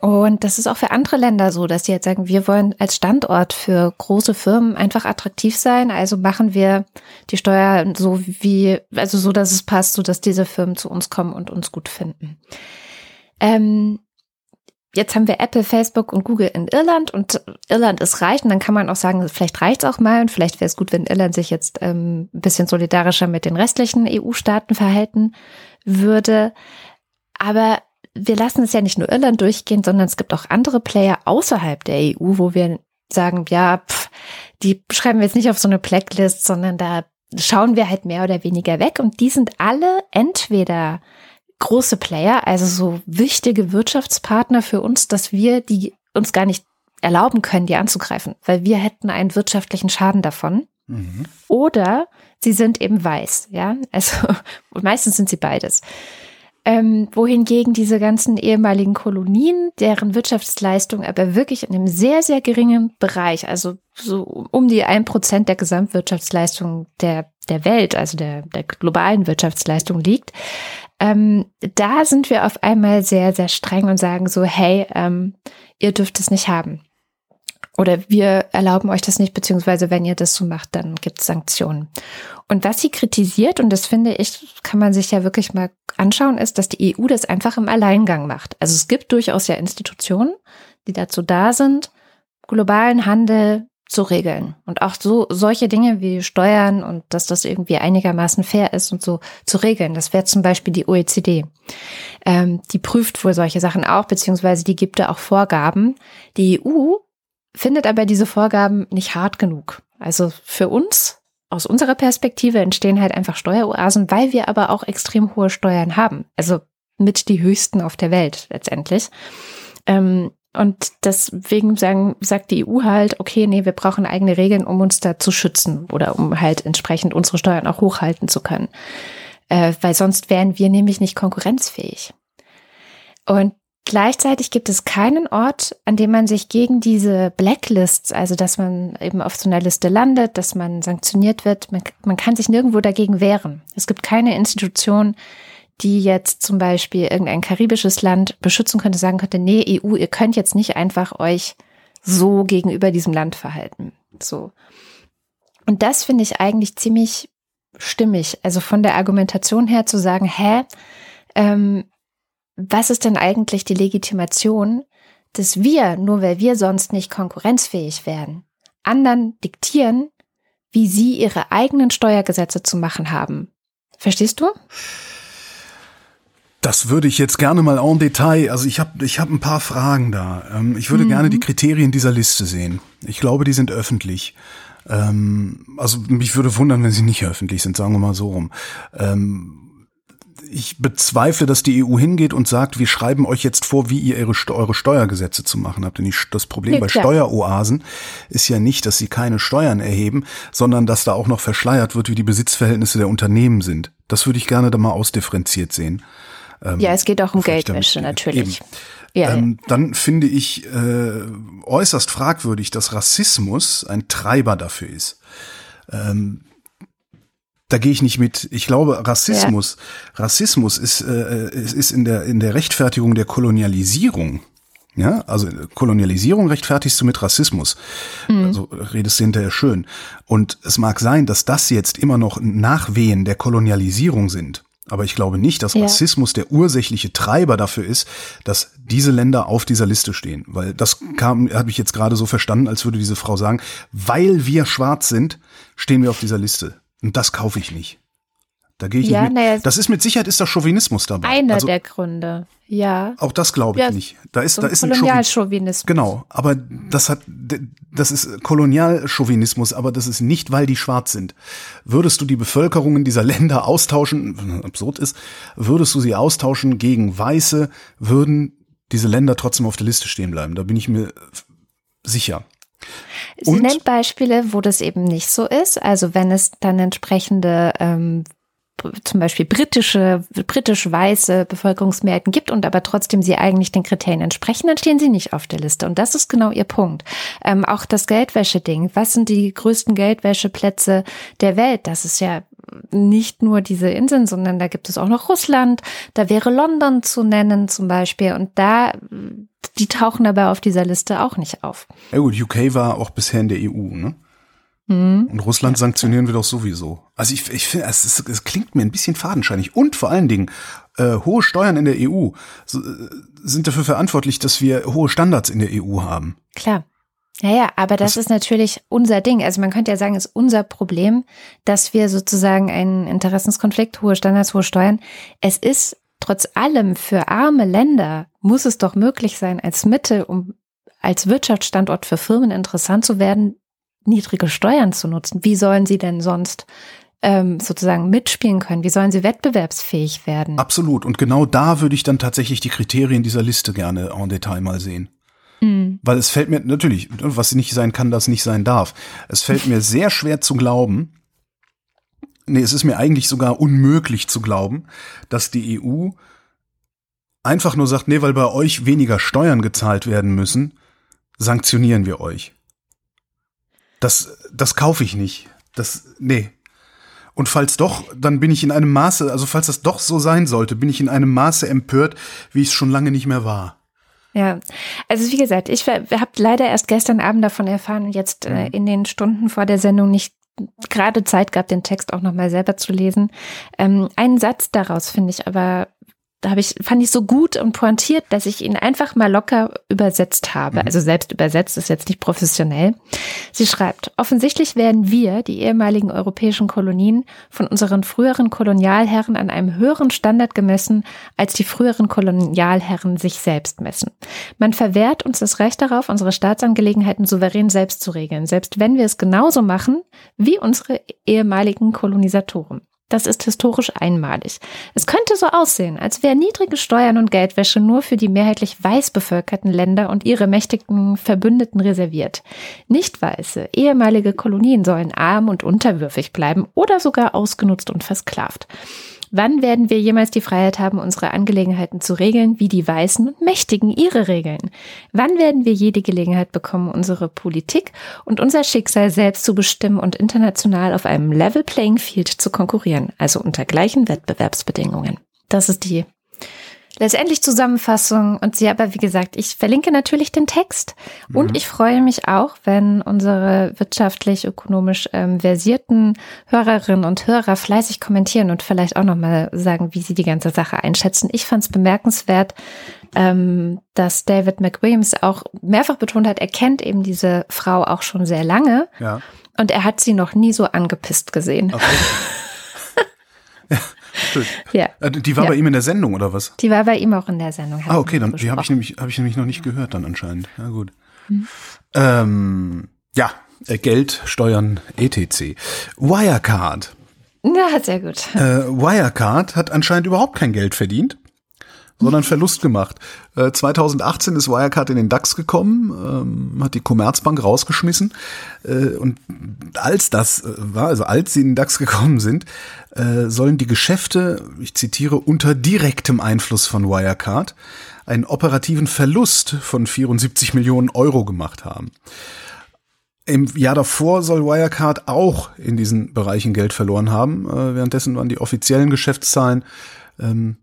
Und das ist auch für andere Länder so, dass sie jetzt sagen, wir wollen als Standort für große Firmen einfach attraktiv sein. Also machen wir die Steuer so wie, also so, dass es passt, so dass diese Firmen zu uns kommen und uns gut finden. Ähm, jetzt haben wir Apple, Facebook und Google in Irland und Irland ist reich und dann kann man auch sagen, vielleicht reicht's auch mal und vielleicht wäre es gut, wenn Irland sich jetzt ähm, ein bisschen solidarischer mit den restlichen EU-Staaten verhalten würde. Aber wir lassen es ja nicht nur Irland durchgehen, sondern es gibt auch andere Player außerhalb der EU, wo wir sagen, ja, pff, die schreiben wir jetzt nicht auf so eine Blacklist, sondern da schauen wir halt mehr oder weniger weg. Und die sind alle entweder große Player, also so wichtige Wirtschaftspartner für uns, dass wir die uns gar nicht erlauben können, die anzugreifen, weil wir hätten einen wirtschaftlichen Schaden davon. Mhm. Oder sie sind eben weiß, ja. Also meistens sind sie beides. Ähm, wohingegen diese ganzen ehemaligen Kolonien, deren Wirtschaftsleistung aber wirklich in einem sehr, sehr geringen Bereich, also so um die ein Prozent der Gesamtwirtschaftsleistung der, der Welt, also der, der globalen Wirtschaftsleistung liegt, ähm, da sind wir auf einmal sehr, sehr streng und sagen so, hey, ähm, ihr dürft es nicht haben. Oder wir erlauben euch das nicht, beziehungsweise wenn ihr das so macht, dann gibt es Sanktionen. Und was sie kritisiert, und das finde ich, kann man sich ja wirklich mal anschauen, ist, dass die EU das einfach im Alleingang macht. Also es gibt durchaus ja Institutionen, die dazu da sind, globalen Handel zu regeln und auch so solche Dinge wie Steuern und dass das irgendwie einigermaßen fair ist und so zu regeln. Das wäre zum Beispiel die OECD. Ähm, die prüft wohl solche Sachen auch, beziehungsweise die gibt da auch Vorgaben. Die EU findet aber diese Vorgaben nicht hart genug. Also für uns aus unserer Perspektive entstehen halt einfach Steueroasen, weil wir aber auch extrem hohe Steuern haben. Also mit die höchsten auf der Welt letztendlich. Ähm, und deswegen sagen, sagt die EU halt, okay, nee, wir brauchen eigene Regeln, um uns da zu schützen oder um halt entsprechend unsere Steuern auch hochhalten zu können. Äh, weil sonst wären wir nämlich nicht konkurrenzfähig. Und gleichzeitig gibt es keinen Ort, an dem man sich gegen diese Blacklists, also dass man eben auf so einer Liste landet, dass man sanktioniert wird, man, man kann sich nirgendwo dagegen wehren. Es gibt keine Institution, die jetzt zum Beispiel irgendein karibisches Land beschützen könnte, sagen könnte, nee, EU, ihr könnt jetzt nicht einfach euch so gegenüber diesem Land verhalten. So. Und das finde ich eigentlich ziemlich stimmig. Also von der Argumentation her zu sagen, hä, ähm, was ist denn eigentlich die Legitimation, dass wir, nur weil wir sonst nicht konkurrenzfähig werden, anderen diktieren, wie sie ihre eigenen Steuergesetze zu machen haben. Verstehst du? Das würde ich jetzt gerne mal en Detail, also ich habe ich hab ein paar Fragen da. Ähm, ich würde mhm. gerne die Kriterien dieser Liste sehen. Ich glaube, die sind öffentlich. Ähm, also mich würde wundern, wenn sie nicht öffentlich sind, sagen wir mal so rum. Ähm, ich bezweifle, dass die EU hingeht und sagt, wir schreiben euch jetzt vor, wie ihr eure, Steuergesetze zu machen habt. Denn das Problem nee, bei. Steueroasen ist ja nicht, dass sie keine Steuern erheben, sondern dass da auch noch verschleiert wird, wie die Besitzverhältnisse der Unternehmen sind. Das würde ich gerne da mal ausdifferenziert sehen. Ähm, ja, es geht auch um Geldwäsche natürlich. Ja, ähm, dann finde ich äh, äußerst fragwürdig, dass Rassismus ein Treiber dafür ist. Ähm, da gehe ich nicht mit. Ich glaube, Rassismus, ja. Rassismus ist, äh, ist in der in der Rechtfertigung der Kolonialisierung. Ja, also Kolonialisierung rechtfertigst du mit Rassismus. Mhm. Also redest du hinterher schön. Und es mag sein, dass das jetzt immer noch Nachwehen der Kolonialisierung sind. Aber ich glaube nicht, dass ja. Rassismus der ursächliche Treiber dafür ist, dass diese Länder auf dieser Liste stehen. Weil das kam, habe ich jetzt gerade so verstanden, als würde diese Frau sagen, weil wir schwarz sind, stehen wir auf dieser Liste. Und das kaufe ich nicht. Da gehe ich ja, nicht mit. Ja, das ist mit Sicherheit ist da Chauvinismus dabei. Einer also, der Gründe, ja. Auch das glaube ich ja, nicht. Da ist, so da ist ein Kolonialchauvinismus. Genau, aber das hat, das ist Kolonialchauvinismus, aber das ist nicht, weil die schwarz sind. Würdest du die Bevölkerungen dieser Länder austauschen, absurd ist, würdest du sie austauschen gegen Weiße, würden diese Länder trotzdem auf der Liste stehen bleiben. Da bin ich mir sicher. Sie und? nennt Beispiele, wo das eben nicht so ist. Also wenn es dann entsprechende ähm, zum Beispiel britische, britisch-weiße Bevölkerungsmehrheiten gibt und aber trotzdem sie eigentlich den Kriterien entsprechen, dann stehen sie nicht auf der Liste. Und das ist genau ihr Punkt. Ähm, auch das Geldwäsche-Ding. Was sind die größten Geldwäscheplätze der Welt? Das ist ja nicht nur diese Inseln, sondern da gibt es auch noch Russland. Da wäre London zu nennen zum Beispiel. Und da die tauchen aber auf dieser Liste auch nicht auf. Ja gut, UK war auch bisher in der EU, ne? Mhm. Und Russland ja, sanktionieren wir doch sowieso. Also ich, ich finde, es, es, es, klingt mir ein bisschen fadenscheinig. Und vor allen Dingen, äh, hohe Steuern in der EU so, äh, sind dafür verantwortlich, dass wir hohe Standards in der EU haben. Klar. Ja, ja, aber das, das ist natürlich unser Ding. Also man könnte ja sagen, es ist unser Problem, dass wir sozusagen einen Interessenskonflikt, hohe Standards, hohe Steuern. Es ist trotz allem für arme Länder muss es doch möglich sein, als Mittel, um als Wirtschaftsstandort für Firmen interessant zu werden, niedrige Steuern zu nutzen. Wie sollen sie denn sonst ähm, sozusagen mitspielen können? Wie sollen sie wettbewerbsfähig werden? Absolut. Und genau da würde ich dann tatsächlich die Kriterien dieser Liste gerne en Detail mal sehen. Mhm. Weil es fällt mir, natürlich, was nicht sein kann, das nicht sein darf. Es fällt mir sehr schwer zu glauben, nee, es ist mir eigentlich sogar unmöglich zu glauben, dass die EU einfach nur sagt, nee, weil bei euch weniger Steuern gezahlt werden müssen, sanktionieren wir euch. Das, das kaufe ich nicht. Das, nee. Und falls doch, dann bin ich in einem Maße, also falls das doch so sein sollte, bin ich in einem Maße empört, wie es schon lange nicht mehr war. Ja, also wie gesagt, ich habe leider erst gestern Abend davon erfahren und jetzt äh, mhm. in den Stunden vor der Sendung nicht gerade Zeit gehabt, den Text auch nochmal selber zu lesen. Ähm, einen Satz daraus finde ich aber da habe ich, fand ich so gut und pointiert, dass ich ihn einfach mal locker übersetzt habe. Mhm. Also selbst übersetzt ist jetzt nicht professionell. Sie schreibt, offensichtlich werden wir, die ehemaligen europäischen Kolonien, von unseren früheren Kolonialherren an einem höheren Standard gemessen, als die früheren Kolonialherren sich selbst messen. Man verwehrt uns das Recht darauf, unsere Staatsangelegenheiten souverän selbst zu regeln, selbst wenn wir es genauso machen wie unsere ehemaligen Kolonisatoren. Das ist historisch einmalig. Es könnte so aussehen, als wären niedrige Steuern und Geldwäsche nur für die mehrheitlich weiß bevölkerten Länder und ihre mächtigen Verbündeten reserviert. Nicht weiße, ehemalige Kolonien sollen arm und unterwürfig bleiben oder sogar ausgenutzt und versklavt. Wann werden wir jemals die Freiheit haben, unsere Angelegenheiten zu regeln, wie die Weißen und Mächtigen ihre Regeln? Wann werden wir je die Gelegenheit bekommen, unsere Politik und unser Schicksal selbst zu bestimmen und international auf einem Level Playing Field zu konkurrieren, also unter gleichen Wettbewerbsbedingungen? Das ist die letztendlich Zusammenfassung und sie aber, wie gesagt, ich verlinke natürlich den Text und mhm. ich freue mich auch, wenn unsere wirtschaftlich, ökonomisch ähm, versierten Hörerinnen und Hörer fleißig kommentieren und vielleicht auch nochmal sagen, wie sie die ganze Sache einschätzen. Ich fand es bemerkenswert, ähm, dass David McWilliams auch mehrfach betont hat, er kennt eben diese Frau auch schon sehr lange ja. und er hat sie noch nie so angepisst gesehen. Okay. Ja. Äh, die war ja. bei ihm in der Sendung oder was? Die war bei ihm auch in der Sendung. Ah, okay, dann die habe ich nämlich habe ich nämlich noch nicht gehört dann anscheinend. Ja gut. Mhm. Ähm, ja, äh, Geld, Steuern, etc. Wirecard. Ja, sehr gut. Äh, Wirecard hat anscheinend überhaupt kein Geld verdient sondern Verlust gemacht. Äh, 2018 ist Wirecard in den DAX gekommen, ähm, hat die Commerzbank rausgeschmissen äh, und als das äh, war, also als sie in den DAX gekommen sind, äh, sollen die Geschäfte, ich zitiere, unter direktem Einfluss von Wirecard einen operativen Verlust von 74 Millionen Euro gemacht haben. Im Jahr davor soll Wirecard auch in diesen Bereichen Geld verloren haben. Äh, währenddessen waren die offiziellen Geschäftszahlen ähm,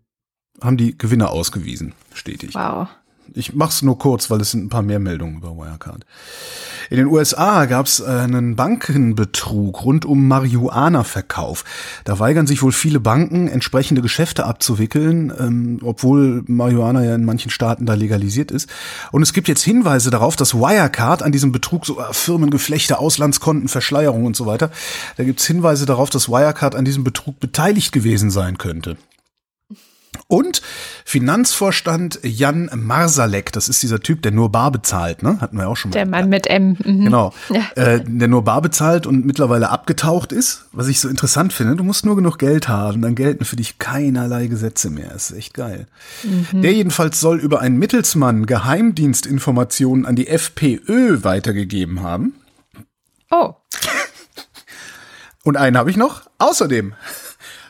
haben die Gewinne ausgewiesen, stetig. Wow. Ich mach's nur kurz, weil es sind ein paar mehr Meldungen über Wirecard. In den USA gab's einen Bankenbetrug rund um Marihuana-Verkauf. Da weigern sich wohl viele Banken, entsprechende Geschäfte abzuwickeln, ähm, obwohl Marihuana ja in manchen Staaten da legalisiert ist. Und es gibt jetzt Hinweise darauf, dass Wirecard an diesem Betrug so äh, Firmengeflechte, Auslandskonten, Verschleierung und so weiter, da gibt's Hinweise darauf, dass Wirecard an diesem Betrug beteiligt gewesen sein könnte. Und Finanzvorstand Jan Marsalek, das ist dieser Typ, der nur bar bezahlt, ne? Hatten wir auch schon mal. Der Mann mit M. Mhm. Genau. Ja. Äh, der nur bar bezahlt und mittlerweile abgetaucht ist. Was ich so interessant finde, du musst nur genug Geld haben, dann gelten für dich keinerlei Gesetze mehr. Das ist echt geil. Mhm. Der jedenfalls soll über einen Mittelsmann Geheimdienstinformationen an die FPÖ weitergegeben haben. Oh. Und einen habe ich noch. Außerdem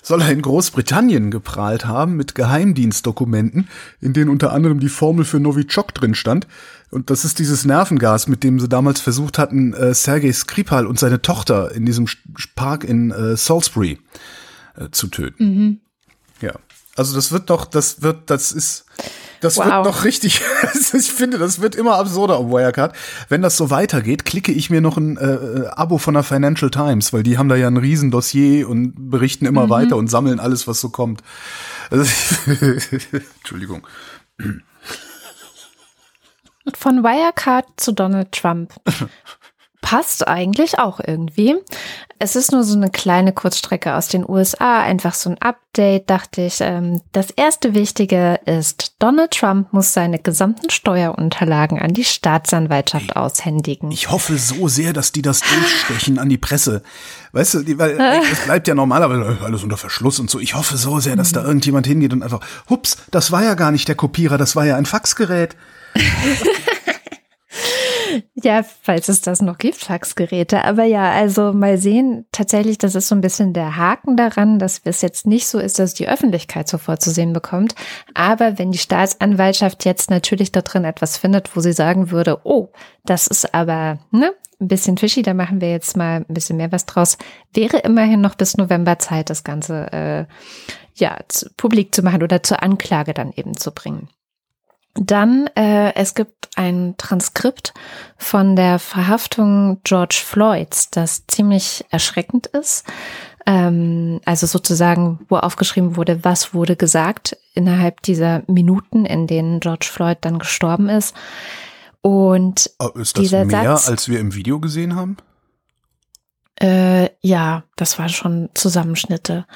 soll er in Großbritannien geprahlt haben mit Geheimdienstdokumenten, in denen unter anderem die Formel für Novichok drin stand. Und das ist dieses Nervengas, mit dem sie damals versucht hatten, äh, Sergei Skripal und seine Tochter in diesem Park in äh, Salisbury äh, zu töten. Mhm. Ja. Also das wird doch, das wird, das ist, das wow. wird noch richtig, ich finde, das wird immer absurder um Wirecard. Wenn das so weitergeht, klicke ich mir noch ein äh, äh, Abo von der Financial Times, weil die haben da ja ein riesen Dossier und berichten immer mhm. weiter und sammeln alles, was so kommt. Also, Entschuldigung. Von Wirecard zu Donald Trump. passt eigentlich auch irgendwie. Es ist nur so eine kleine Kurzstrecke aus den USA, einfach so ein Update, dachte ich. Ähm, das erste Wichtige ist, Donald Trump muss seine gesamten Steuerunterlagen an die Staatsanwaltschaft aushändigen. Ich hoffe so sehr, dass die das durchstechen an die Presse. Weißt du, weil es bleibt ja normalerweise alles unter Verschluss und so. Ich hoffe so sehr, dass da irgendjemand hingeht und einfach, hups, das war ja gar nicht der Kopierer, das war ja ein Faxgerät. Ja, falls es das noch gibt, Faxgeräte. Aber ja, also mal sehen, tatsächlich, das ist so ein bisschen der Haken daran, dass es jetzt nicht so ist, dass die Öffentlichkeit sofort zu sehen bekommt. Aber wenn die Staatsanwaltschaft jetzt natürlich da drin etwas findet, wo sie sagen würde, oh, das ist aber, ne, ein bisschen fishy, da machen wir jetzt mal ein bisschen mehr was draus, wäre immerhin noch bis November Zeit, das Ganze äh, ja zu, publik zu machen oder zur Anklage dann eben zu bringen. Dann, äh, es gibt ein Transkript von der Verhaftung George Floyds, das ziemlich erschreckend ist. Ähm, also sozusagen, wo aufgeschrieben wurde, was wurde gesagt innerhalb dieser Minuten, in denen George Floyd dann gestorben ist. Und Oh, Ist das dieser mehr, Satz, als wir im Video gesehen haben? Äh, ja, das war schon Zusammenschnitte.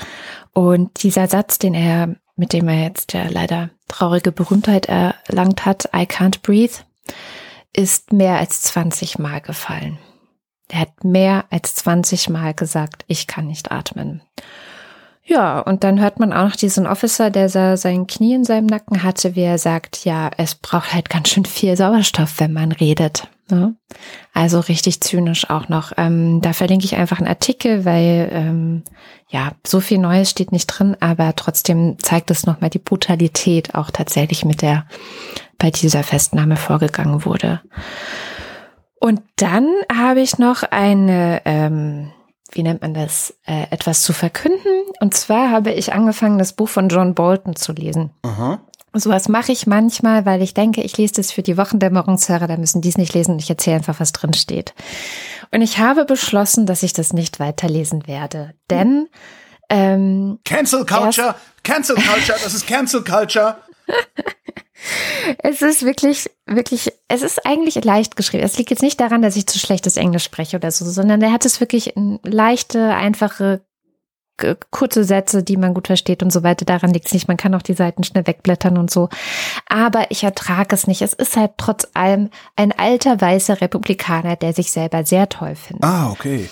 Und dieser Satz, den er, mit dem er jetzt ja leider traurige Berühmtheit erlangt hat, I can't breathe, ist mehr als 20 Mal gefallen. Er hat mehr als 20 Mal gesagt, ich kann nicht atmen. Ja, und dann hört man auch noch diesen Officer, der sein Knie in seinem Nacken hatte, wie er sagt, ja, es braucht halt ganz schön viel Sauerstoff, wenn man redet. Ne? Also richtig zynisch auch noch. Ähm, da verlinke ich einfach einen Artikel, weil ähm, ja, so viel Neues steht nicht drin, aber trotzdem zeigt es nochmal die Brutalität auch tatsächlich mit der bei dieser Festnahme vorgegangen wurde. Und dann habe ich noch eine, ähm, wie nennt man das, äh, etwas zu verkünden. Und zwar habe ich angefangen, das Buch von John Bolton zu lesen. Aha. Sowas mache ich manchmal, weil ich denke, ich lese das für die Wochendämmerungshörer, da müssen die es nicht lesen und ich erzähle einfach, was drin steht. Und ich habe beschlossen, dass ich das nicht weiterlesen werde. Denn ähm, Cancel Culture, Cancel Culture, das ist Cancel Culture. es ist wirklich, wirklich, es ist eigentlich leicht geschrieben. Es liegt jetzt nicht daran, dass ich zu schlechtes Englisch spreche oder so, sondern er hat es wirklich in leichte, einfache, kurze Sätze, die man gut versteht und so weiter. Daran liegt es nicht. Man kann auch die Seiten schnell wegblättern und so. Aber ich ertrage es nicht. Es ist halt trotz allem ein alter weißer Republikaner, der sich selber sehr toll findet. Ah, okay.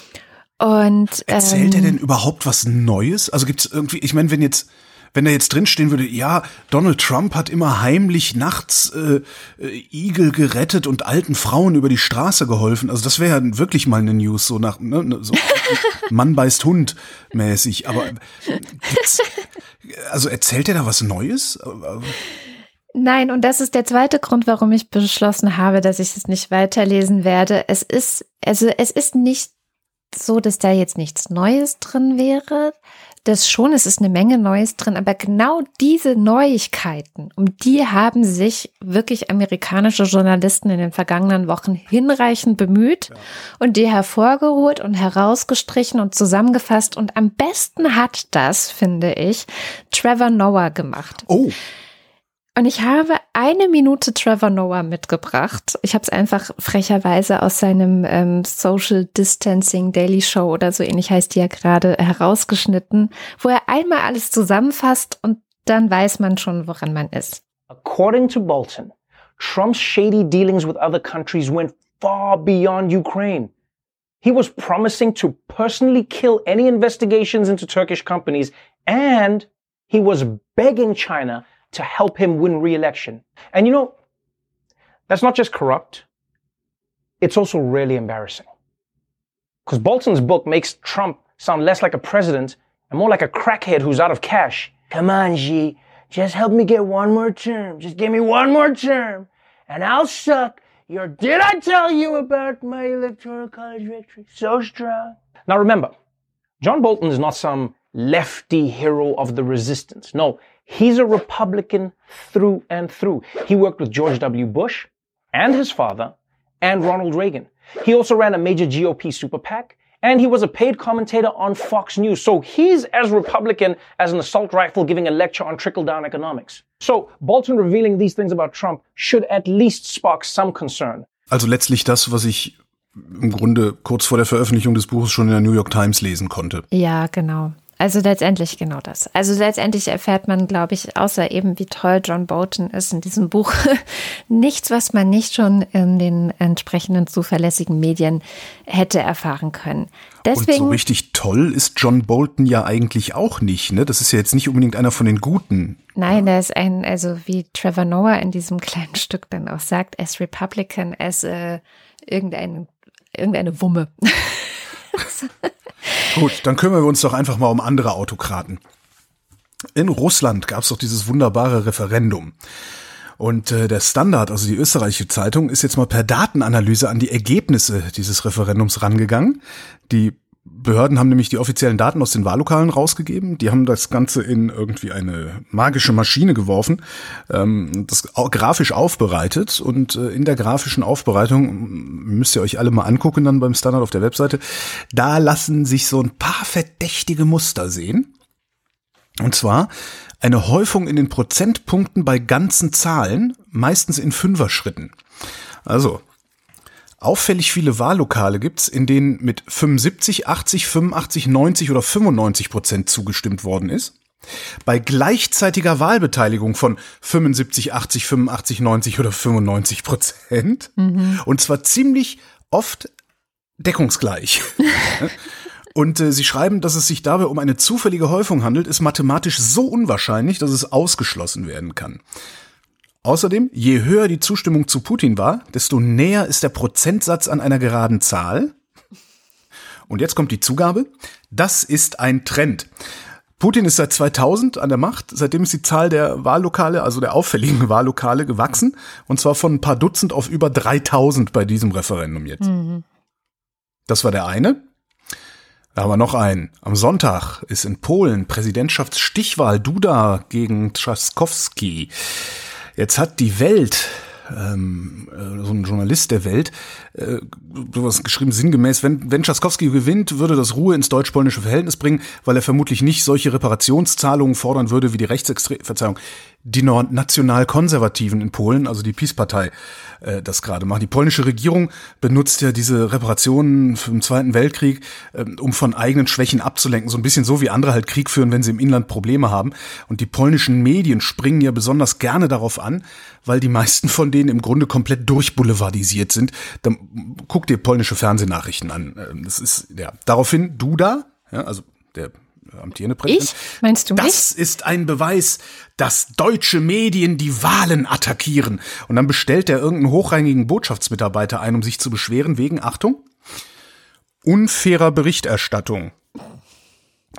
Und Erzählt er ähm, denn überhaupt was Neues? Also gibt's irgendwie, ich meine, wenn jetzt, wenn da jetzt drin stehen würde, ja, Donald Trump hat immer heimlich nachts äh, äh, Igel gerettet und alten Frauen über die Straße geholfen. Also das wäre ja wirklich mal eine News, so nach, ne, ne, so Mann beißt Hund mäßig. Aber also erzählt er da was Neues? Nein, und das ist der zweite Grund, warum ich beschlossen habe, dass ich es nicht weiterlesen werde. Es ist, also es ist nicht so, dass da jetzt nichts Neues drin wäre. Das schon, es ist eine Menge Neues drin, aber genau diese Neuigkeiten, um die haben sich wirklich amerikanische Journalisten in den vergangenen Wochen hinreichend bemüht und die hervorgeholt und herausgestrichen und zusammengefasst. Und am besten hat das, finde ich, Trevor Noah gemacht. Oh, Und ich habe eine Minute Trevor Noah mitgebracht. Ich habe es einfach frecherweise aus seinem ähm, Social Distancing Daily Show oder so ähnlich heißt die ja gerade herausgeschnitten, wo er einmal alles zusammenfasst und dann weiß man schon, woran man ist. According to Bolton, Trump's shady dealings with other countries went far beyond Ukraine. He was promising to personally kill any investigations into Turkish companies, and he was begging China to help him win re-election. And you know, that's not just corrupt, it's also really embarrassing. Because Bolton's book makes Trump sound less like a president and more like a crackhead who's out of cash. Come on, Xi. Just help me get one more term. Just give me one more term. And I'll suck your did I tell you about my electoral college victory? So strong. Now remember, John Bolton is not some lefty hero of the resistance. No, he's a Republican through and through. He worked with George W. Bush and his father and Ronald Reagan. He also ran a major GOP super PAC and he was a paid commentator on Fox News. So he's as Republican as an assault rifle giving a lecture on trickle down economics. So Bolton revealing these things about Trump should at least spark some concern. also letztlich das, was ich im Grunde kurz vor der Veröffentlichung des Buches schon in der New York Times lesen konnte. Ja, genau. Also letztendlich genau das. Also letztendlich erfährt man, glaube ich, außer eben wie toll John Bolton ist in diesem Buch, nichts, was man nicht schon in den entsprechenden zuverlässigen Medien hätte erfahren können. Deswegen, Und so richtig toll ist John Bolton ja eigentlich auch nicht. Ne? Das ist ja jetzt nicht unbedingt einer von den Guten. Nein, er ist ein, also wie Trevor Noah in diesem kleinen Stück dann auch sagt, as Republican, as äh, irgendein, irgendeine Wumme. Gut, dann kümmern wir uns doch einfach mal um andere Autokraten. In Russland gab es doch dieses wunderbare Referendum. Und äh, der Standard, also die österreichische Zeitung, ist jetzt mal per Datenanalyse an die Ergebnisse dieses Referendums rangegangen. Die Behörden haben nämlich die offiziellen Daten aus den Wahllokalen rausgegeben. Die haben das Ganze in irgendwie eine magische Maschine geworfen, ähm, das grafisch aufbereitet und äh, in der grafischen Aufbereitung müsst ihr euch alle mal angucken dann beim Standard auf der Webseite. Da lassen sich so ein paar verdächtige Muster sehen. Und zwar eine Häufung in den Prozentpunkten bei ganzen Zahlen, meistens in Fünfer-Schritten. Also Auffällig viele Wahllokale gibt's, in denen mit 75, 80, 85, 90 oder 95 Prozent zugestimmt worden ist. Bei gleichzeitiger Wahlbeteiligung von 75, 80, 85, 90 oder 95 Prozent. Mhm. Und zwar ziemlich oft deckungsgleich. Und äh, sie schreiben, dass es sich dabei um eine zufällige Häufung handelt, ist mathematisch so unwahrscheinlich, dass es ausgeschlossen werden kann. Außerdem, je höher die Zustimmung zu Putin war, desto näher ist der Prozentsatz an einer geraden Zahl. Und jetzt kommt die Zugabe. Das ist ein Trend. Putin ist seit 2000 an der Macht. Seitdem ist die Zahl der Wahllokale, also der auffälligen Wahllokale, gewachsen. Und zwar von ein paar Dutzend auf über 3000 bei diesem Referendum jetzt. Mhm. Das war der eine. Da haben wir noch einen. Am Sonntag ist in Polen Präsidentschaftsstichwahl Duda gegen Trzaskowski. Jetzt hat die Welt ähm, äh, so ein Journalist der Welt, äh, sowas geschrieben sinngemäß, wenn, wenn Schaskowski gewinnt, würde das Ruhe ins deutsch-polnische Verhältnis bringen, weil er vermutlich nicht solche Reparationszahlungen fordern würde wie die Rechtsextrem, Verzeihung, die national-konservativen in Polen, also die PiS-Partei, äh, das gerade macht. Die polnische Regierung benutzt ja diese Reparationen im Zweiten Weltkrieg, äh, um von eigenen Schwächen abzulenken. So ein bisschen so, wie andere halt Krieg führen, wenn sie im Inland Probleme haben. Und die polnischen Medien springen ja besonders gerne darauf an, weil die meisten von denen im Grunde komplett durchboulevardisiert sind. Dann guck dir polnische Fernsehnachrichten an. Ähm, das ist, ja, daraufhin Duda, ja, also der amtierende Präsident. Ich? Meinst du mich? Das ist ein Beweis, dass deutsche Medien die Wahlen attackieren. Und dann bestellt er irgendeinen hochrangigen Botschaftsmitarbeiter ein, um sich zu beschweren wegen, Achtung, unfairer Berichterstattung.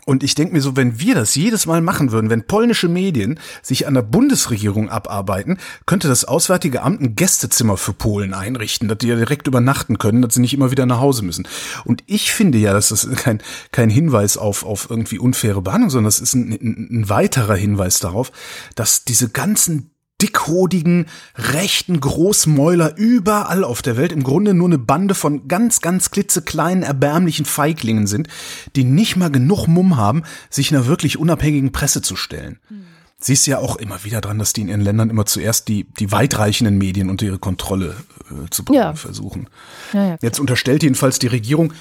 Und ich denke mir so, wenn wir das jedes Mal machen würden, wenn polnische Medien sich an der Bundesregierung abarbeiten, könnte das Auswärtige Amt ein Gästezimmer für Polen einrichten, dass die ja direkt übernachten können, dass sie nicht immer wieder nach Hause müssen. Und ich finde ja, dass das kein, kein Hinweis auf, auf irgendwie unfaire Behandlung, sondern das ist ein, ein, ein weiterer Hinweis darauf, dass diese ganzen dickhodigen, rechten Großmäuler überall auf der Welt im Grunde nur eine Bande von ganz, ganz klitzekleinen, erbärmlichen Feiglingen sind, die nicht mal genug Mumm haben, sich einer wirklich unabhängigen Presse zu stellen. Mhm. Siehst ja auch immer wieder dran, dass die in ihren Ländern immer zuerst die, die weitreichenden Medien unter ihre Kontrolle äh, zu bringen ja. versuchen. Ja, ja, Jetzt unterstellt jedenfalls die Regierung,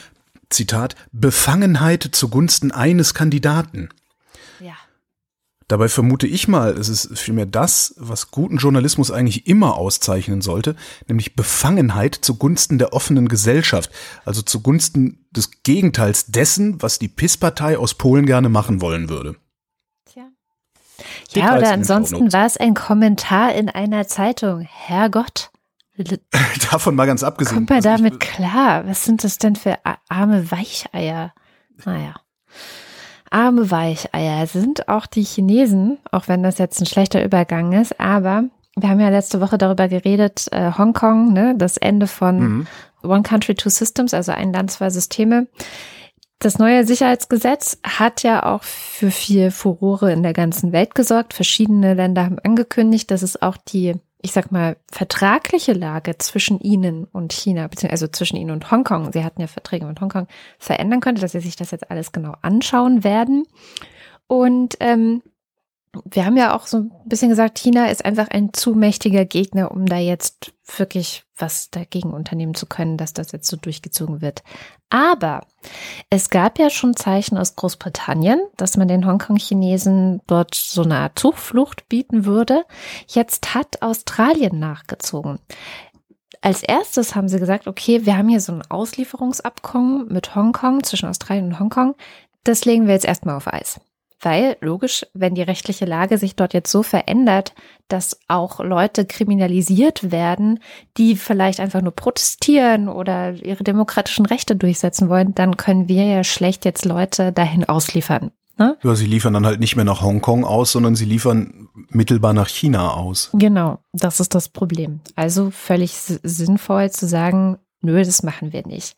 Zitat, Befangenheit zugunsten eines Kandidaten. Dabei vermute ich mal, es ist vielmehr das, was guten Journalismus eigentlich immer auszeichnen sollte, nämlich Befangenheit zugunsten der offenen Gesellschaft, also zugunsten des Gegenteils dessen, was die PIS-Partei aus Polen gerne machen wollen würde. Tja. Ja, oder ansonsten war es ein Kommentar in einer Zeitung. Herrgott. Davon mal ganz abgesehen. Kommt man damit klar? Was sind das denn für arme Weicheier? Naja arme Weicheier sind auch die Chinesen, auch wenn das jetzt ein schlechter Übergang ist, aber wir haben ja letzte Woche darüber geredet, äh, Hongkong, ne, das Ende von mhm. One Country, Two Systems, also ein Land, zwei Systeme. Das neue Sicherheitsgesetz hat ja auch für viel Furore in der ganzen Welt gesorgt. Verschiedene Länder haben angekündigt, dass es auch die ich sag mal, vertragliche Lage zwischen ihnen und China, beziehungsweise also zwischen ihnen und Hongkong, sie hatten ja Verträge mit Hongkong, verändern könnte, dass sie sich das jetzt alles genau anschauen werden. Und ähm, wir haben ja auch so ein bisschen gesagt, China ist einfach ein zu mächtiger Gegner, um da jetzt wirklich was dagegen unternehmen zu können, dass das jetzt so durchgezogen wird. Aber es gab ja schon Zeichen aus Großbritannien, dass man den Hongkong-Chinesen dort so eine Art Zuflucht bieten würde. Jetzt hat Australien nachgezogen. Als erstes haben sie gesagt, okay, wir haben hier so ein Auslieferungsabkommen mit Hongkong, zwischen Australien und Hongkong. Das legen wir jetzt erstmal auf Eis. Weil, logisch, wenn die rechtliche Lage sich dort jetzt so verändert, dass auch Leute kriminalisiert werden, die vielleicht einfach nur protestieren oder ihre demokratischen Rechte durchsetzen wollen, dann können wir ja schlecht jetzt Leute dahin ausliefern. Ne? Ja, sie liefern dann halt nicht mehr nach Hongkong aus, sondern sie liefern mittelbar nach China aus. Genau, das ist das Problem. Also völlig sinnvoll zu sagen, nö, das machen wir nicht.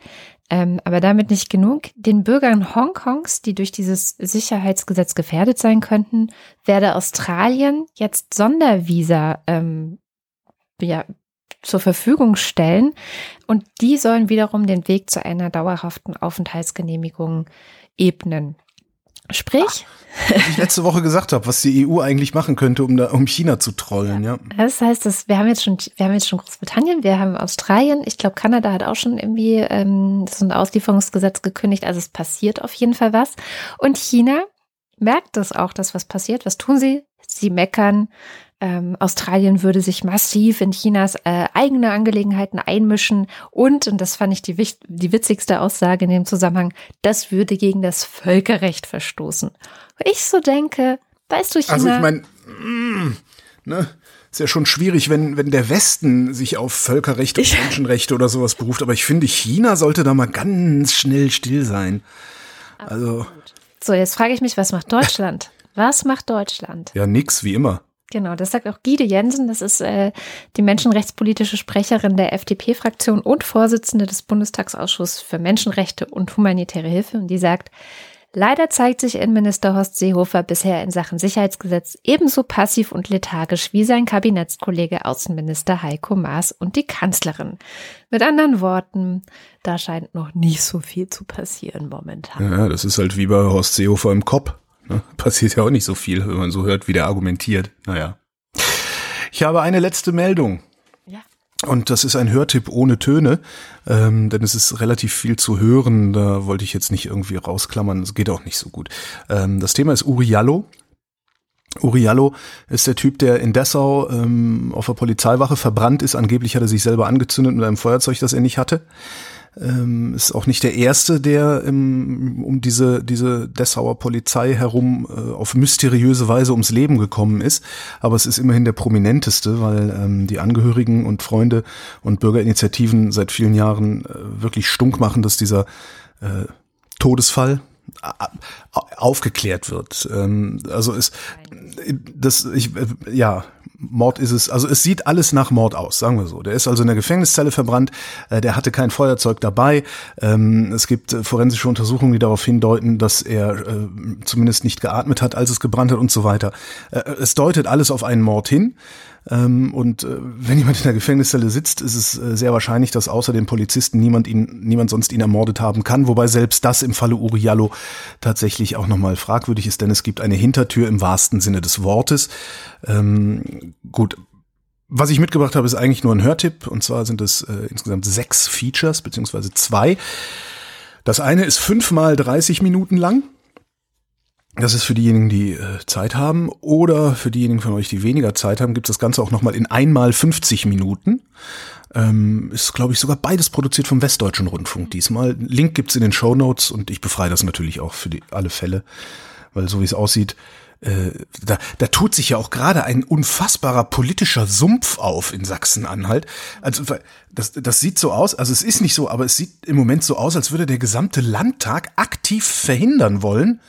Ähm, aber damit nicht genug. Den Bürgern Hongkongs, die durch dieses Sicherheitsgesetz gefährdet sein könnten, werde Australien jetzt Sondervisa ähm, ja, zur Verfügung stellen. Und die sollen wiederum den Weg zu einer dauerhaften Aufenthaltsgenehmigung ebnen. Sprich. Was ich letzte Woche gesagt habe, was die EU eigentlich machen könnte, um da, um China zu trollen, ja. Das heißt, dass wir haben jetzt schon, wir haben jetzt schon Großbritannien, wir haben Australien, ich glaube, Kanada hat auch schon irgendwie ähm, so ein Auslieferungsgesetz gekündigt, also es passiert auf jeden Fall was. Und China merkt das auch, dass was passiert. Was tun sie? Sie meckern, ähm, Australien würde sich massiv in Chinas äh, eigene Angelegenheiten einmischen und, und das fand ich die, die witzigste Aussage in dem Zusammenhang, das würde gegen das Völkerrecht verstoßen. Wo ich so denke, weißt du, China. Also ich meine, mm, ne? Ist ja schon schwierig, wenn, wenn der Westen sich auf Völkerrecht und Menschenrechte oder sowas beruft, aber ich finde, China sollte da mal ganz schnell still sein. Also. So, jetzt frage ich mich, was macht Deutschland? Was macht Deutschland? Ja, nix, wie immer. Genau, das sagt auch Gide Jensen, das ist äh, die menschenrechtspolitische Sprecherin der FDP-Fraktion und Vorsitzende des Bundestagsausschusses für Menschenrechte und humanitäre Hilfe. Und die sagt, leider zeigt sich Innenminister Horst Seehofer bisher in Sachen Sicherheitsgesetz ebenso passiv und lethargisch wie sein Kabinettskollege Außenminister Heiko Maas und die Kanzlerin. Mit anderen Worten, da scheint noch nicht so viel zu passieren momentan. Ja, das ist halt wie bei Horst Seehofer im Kopf. Ne? Passiert ja auch nicht so viel, wenn man so hört, wie der argumentiert. Naja. Ich habe eine letzte Meldung. Ja. Und das ist ein Hörtipp ohne Töne, ähm, denn es ist relativ viel zu hören. Da wollte ich jetzt nicht irgendwie rausklammern. Es geht auch nicht so gut. Ähm, das Thema ist Uriallo. Uriallo ist der Typ, der in Dessau ähm, auf der Polizeiwache verbrannt ist. Angeblich hat er sich selber angezündet mit einem Feuerzeug, das er nicht hatte. Ähm, ist auch nicht der erste, der ähm, um diese, diese Dessauer Polizei herum äh, auf mysteriöse Weise ums Leben gekommen ist. Aber es ist immerhin der prominenteste, weil ähm, die Angehörigen und Freunde und Bürgerinitiativen seit vielen Jahren äh, wirklich stunk machen, dass dieser äh, Todesfall aufgeklärt wird. Ähm, also es, das, ich, äh, ja, Mord ist es, also es sieht alles nach Mord aus, sagen wir so. Der ist also in der Gefängniszelle verbrannt, äh, der hatte kein Feuerzeug dabei. Ähm, es gibt äh, forensische Untersuchungen, die darauf hindeuten, dass er äh, zumindest nicht geatmet hat, als es gebrannt hat und so weiter. Äh, es deutet alles auf einen Mord hin. Ähm, und äh, wenn jemand in der Gefängniszelle sitzt, ist es äh, sehr wahrscheinlich, dass außer den Polizisten niemand ihn, niemand sonst ihn ermordet haben kann. Wobei selbst das im Falle Uriallo tatsächlich auch nochmal fragwürdig ist, denn es gibt eine Hintertür im wahrsten Sinne des Wortes. Ähm, gut, was ich mitgebracht habe, ist eigentlich nur ein Hörtipp. Und zwar sind es äh, insgesamt sechs Features, beziehungsweise zwei. Das eine ist fünfmal 30 Minuten lang. Das ist für diejenigen, die äh, Zeit haben. Oder für diejenigen von euch, die weniger Zeit haben, gibt es das Ganze auch nochmal in einmal 50 Minuten. Ähm, ist, glaube ich, sogar beides produziert vom Westdeutschen Rundfunk diesmal. Link gibt's in den Show Notes und ich befreie das natürlich auch für die, alle Fälle. Weil so wie es aussieht, äh, da, da tut sich ja auch gerade ein unfassbarer politischer Sumpf auf in Sachsen-Anhalt. Also das, das sieht so aus, also es ist nicht so, aber es sieht im Moment so aus, als würde der gesamte Landtag aktiv verhindern wollen,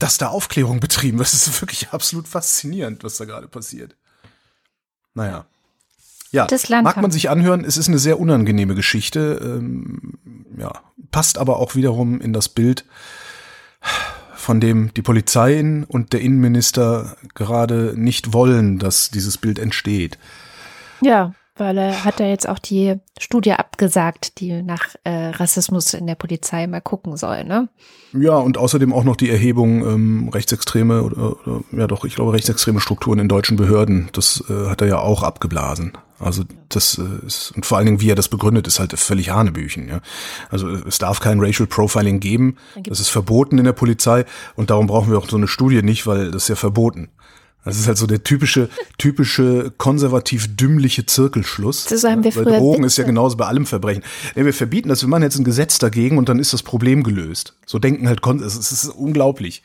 dass da Aufklärung betrieben wird. Das ist wirklich absolut faszinierend, was da gerade passiert. Naja. Ja, mag man sich anhören, es ist eine sehr unangenehme Geschichte. Ähm, ja, passt aber auch wiederum in das Bild, von dem die Polizei und der Innenminister gerade nicht wollen, dass dieses Bild entsteht. Ja, weil er hat ja jetzt auch die Studie abgesagt, die nach äh, Rassismus in der Polizei mal gucken soll, ne? Ja, und außerdem auch noch die Erhebung ähm, rechtsextreme oder, oder ja doch, ich glaube rechtsextreme Strukturen in deutschen Behörden. Das äh, hat er ja auch abgeblasen. Also das äh, ist und vor allen Dingen, wie er das begründet, ist halt völlig Hanebüchen. Ja? Also es darf kein Racial Profiling geben. Das ist verboten in der Polizei und darum brauchen wir auch so eine Studie nicht, weil das ist ja verboten. Das ist halt so der typische, typische konservativ dümmliche Zirkelschluss. So haben wir Weil früher Drogen Witze. ist ja genauso bei allem Verbrechen. Ja, wir verbieten das, wir machen jetzt ein Gesetz dagegen und dann ist das Problem gelöst. So denken halt, es ist unglaublich.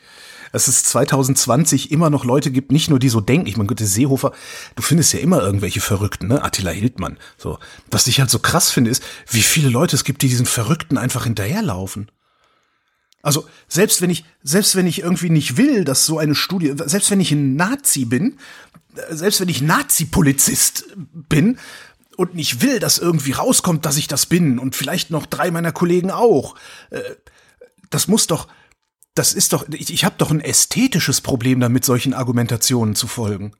Dass es 2020 immer noch Leute gibt, nicht nur die so denken. Ich meine, Gott, der Seehofer, du findest ja immer irgendwelche Verrückten, ne? Attila Hildmann. So. Was ich halt so krass finde, ist, wie viele Leute es gibt, die diesen Verrückten einfach hinterherlaufen. Also selbst wenn ich, selbst wenn ich irgendwie nicht will, dass so eine Studie, selbst wenn ich ein Nazi bin, äh, selbst wenn ich Nazi-Polizist bin und nicht will, dass irgendwie rauskommt, dass ich das bin und vielleicht noch drei meiner Kollegen auch, äh, das muss doch, das ist doch, ich, ich habe doch ein ästhetisches Problem damit, solchen Argumentationen zu folgen.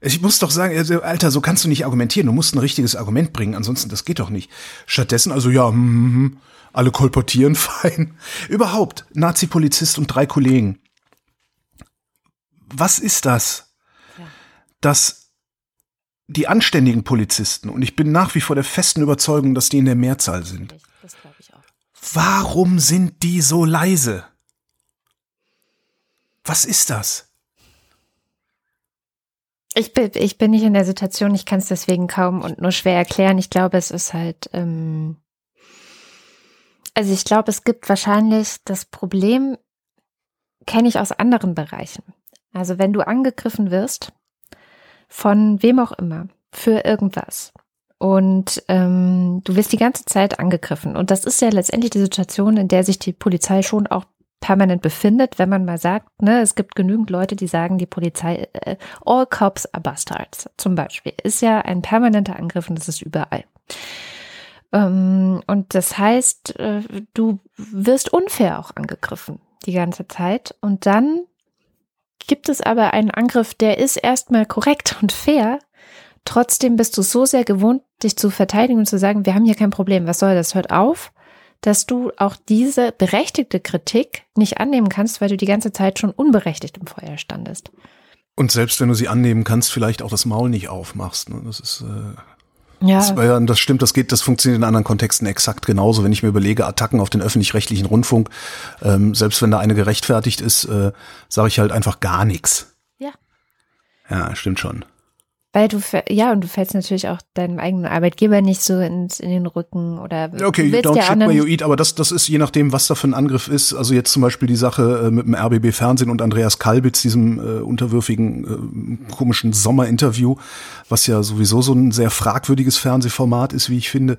Ich muss doch sagen, also, Alter, so kannst du nicht argumentieren. Du musst ein richtiges Argument bringen, ansonsten das geht doch nicht. Stattdessen, also ja, hm, hm, hm, alle kolportieren, fein. Überhaupt, Nazi-Polizist und drei Kollegen. Was ist das? Dass die anständigen Polizisten, und ich bin nach wie vor der festen Überzeugung, dass die in der Mehrzahl sind, Das glaube ich auch. warum sind die so leise? Was ist das? Ich bin, ich bin nicht in der Situation, ich kann es deswegen kaum und nur schwer erklären. Ich glaube, es ist halt, ähm, also ich glaube, es gibt wahrscheinlich das Problem, kenne ich aus anderen Bereichen. Also wenn du angegriffen wirst, von wem auch immer, für irgendwas. Und ähm, du wirst die ganze Zeit angegriffen. Und das ist ja letztendlich die Situation, in der sich die Polizei schon auch permanent befindet, wenn man mal sagt, ne, es gibt genügend Leute, die sagen, die Polizei, äh, all cops are bastards, zum Beispiel, ist ja ein permanenter Angriff und das ist überall. Ähm, und das heißt, äh, du wirst unfair auch angegriffen die ganze Zeit und dann gibt es aber einen Angriff, der ist erstmal korrekt und fair. Trotzdem bist du so sehr gewohnt, dich zu verteidigen und zu sagen, wir haben hier kein Problem, was soll das, hört auf, dass du auch diese berechtigte Kritik nicht annehmen kannst, weil du die ganze Zeit schon unberechtigt im Feuer standest. Und selbst wenn du sie annehmen kannst, vielleicht auch das Maul nicht aufmachst. Ne? Das ist äh, Ja, Das, das stimmt, das geht, das funktioniert in anderen Kontexten exakt genauso. Wenn ich mir überlege, Attacken auf den öffentlich-rechtlichen Rundfunk, ähm, selbst wenn da eine gerechtfertigt ist, äh, sage ich halt einfach gar nichts. Ja. Ja, stimmt schon. Weil du, ja, und du fällst natürlich auch deinem eigenen Arbeitgeber nicht so ins, in den Rücken oder Okay, you don't ja anderen where you eat, aber das, das ist je nachdem, was da für ein Angriff ist. Also jetzt zum Beispiel die Sache äh, mit dem RBB Fernsehen und Andreas Kalbitz, diesem äh, unterwürfigen, äh, komischen Sommerinterview, was ja sowieso so ein sehr fragwürdiges Fernsehformat ist, wie ich finde.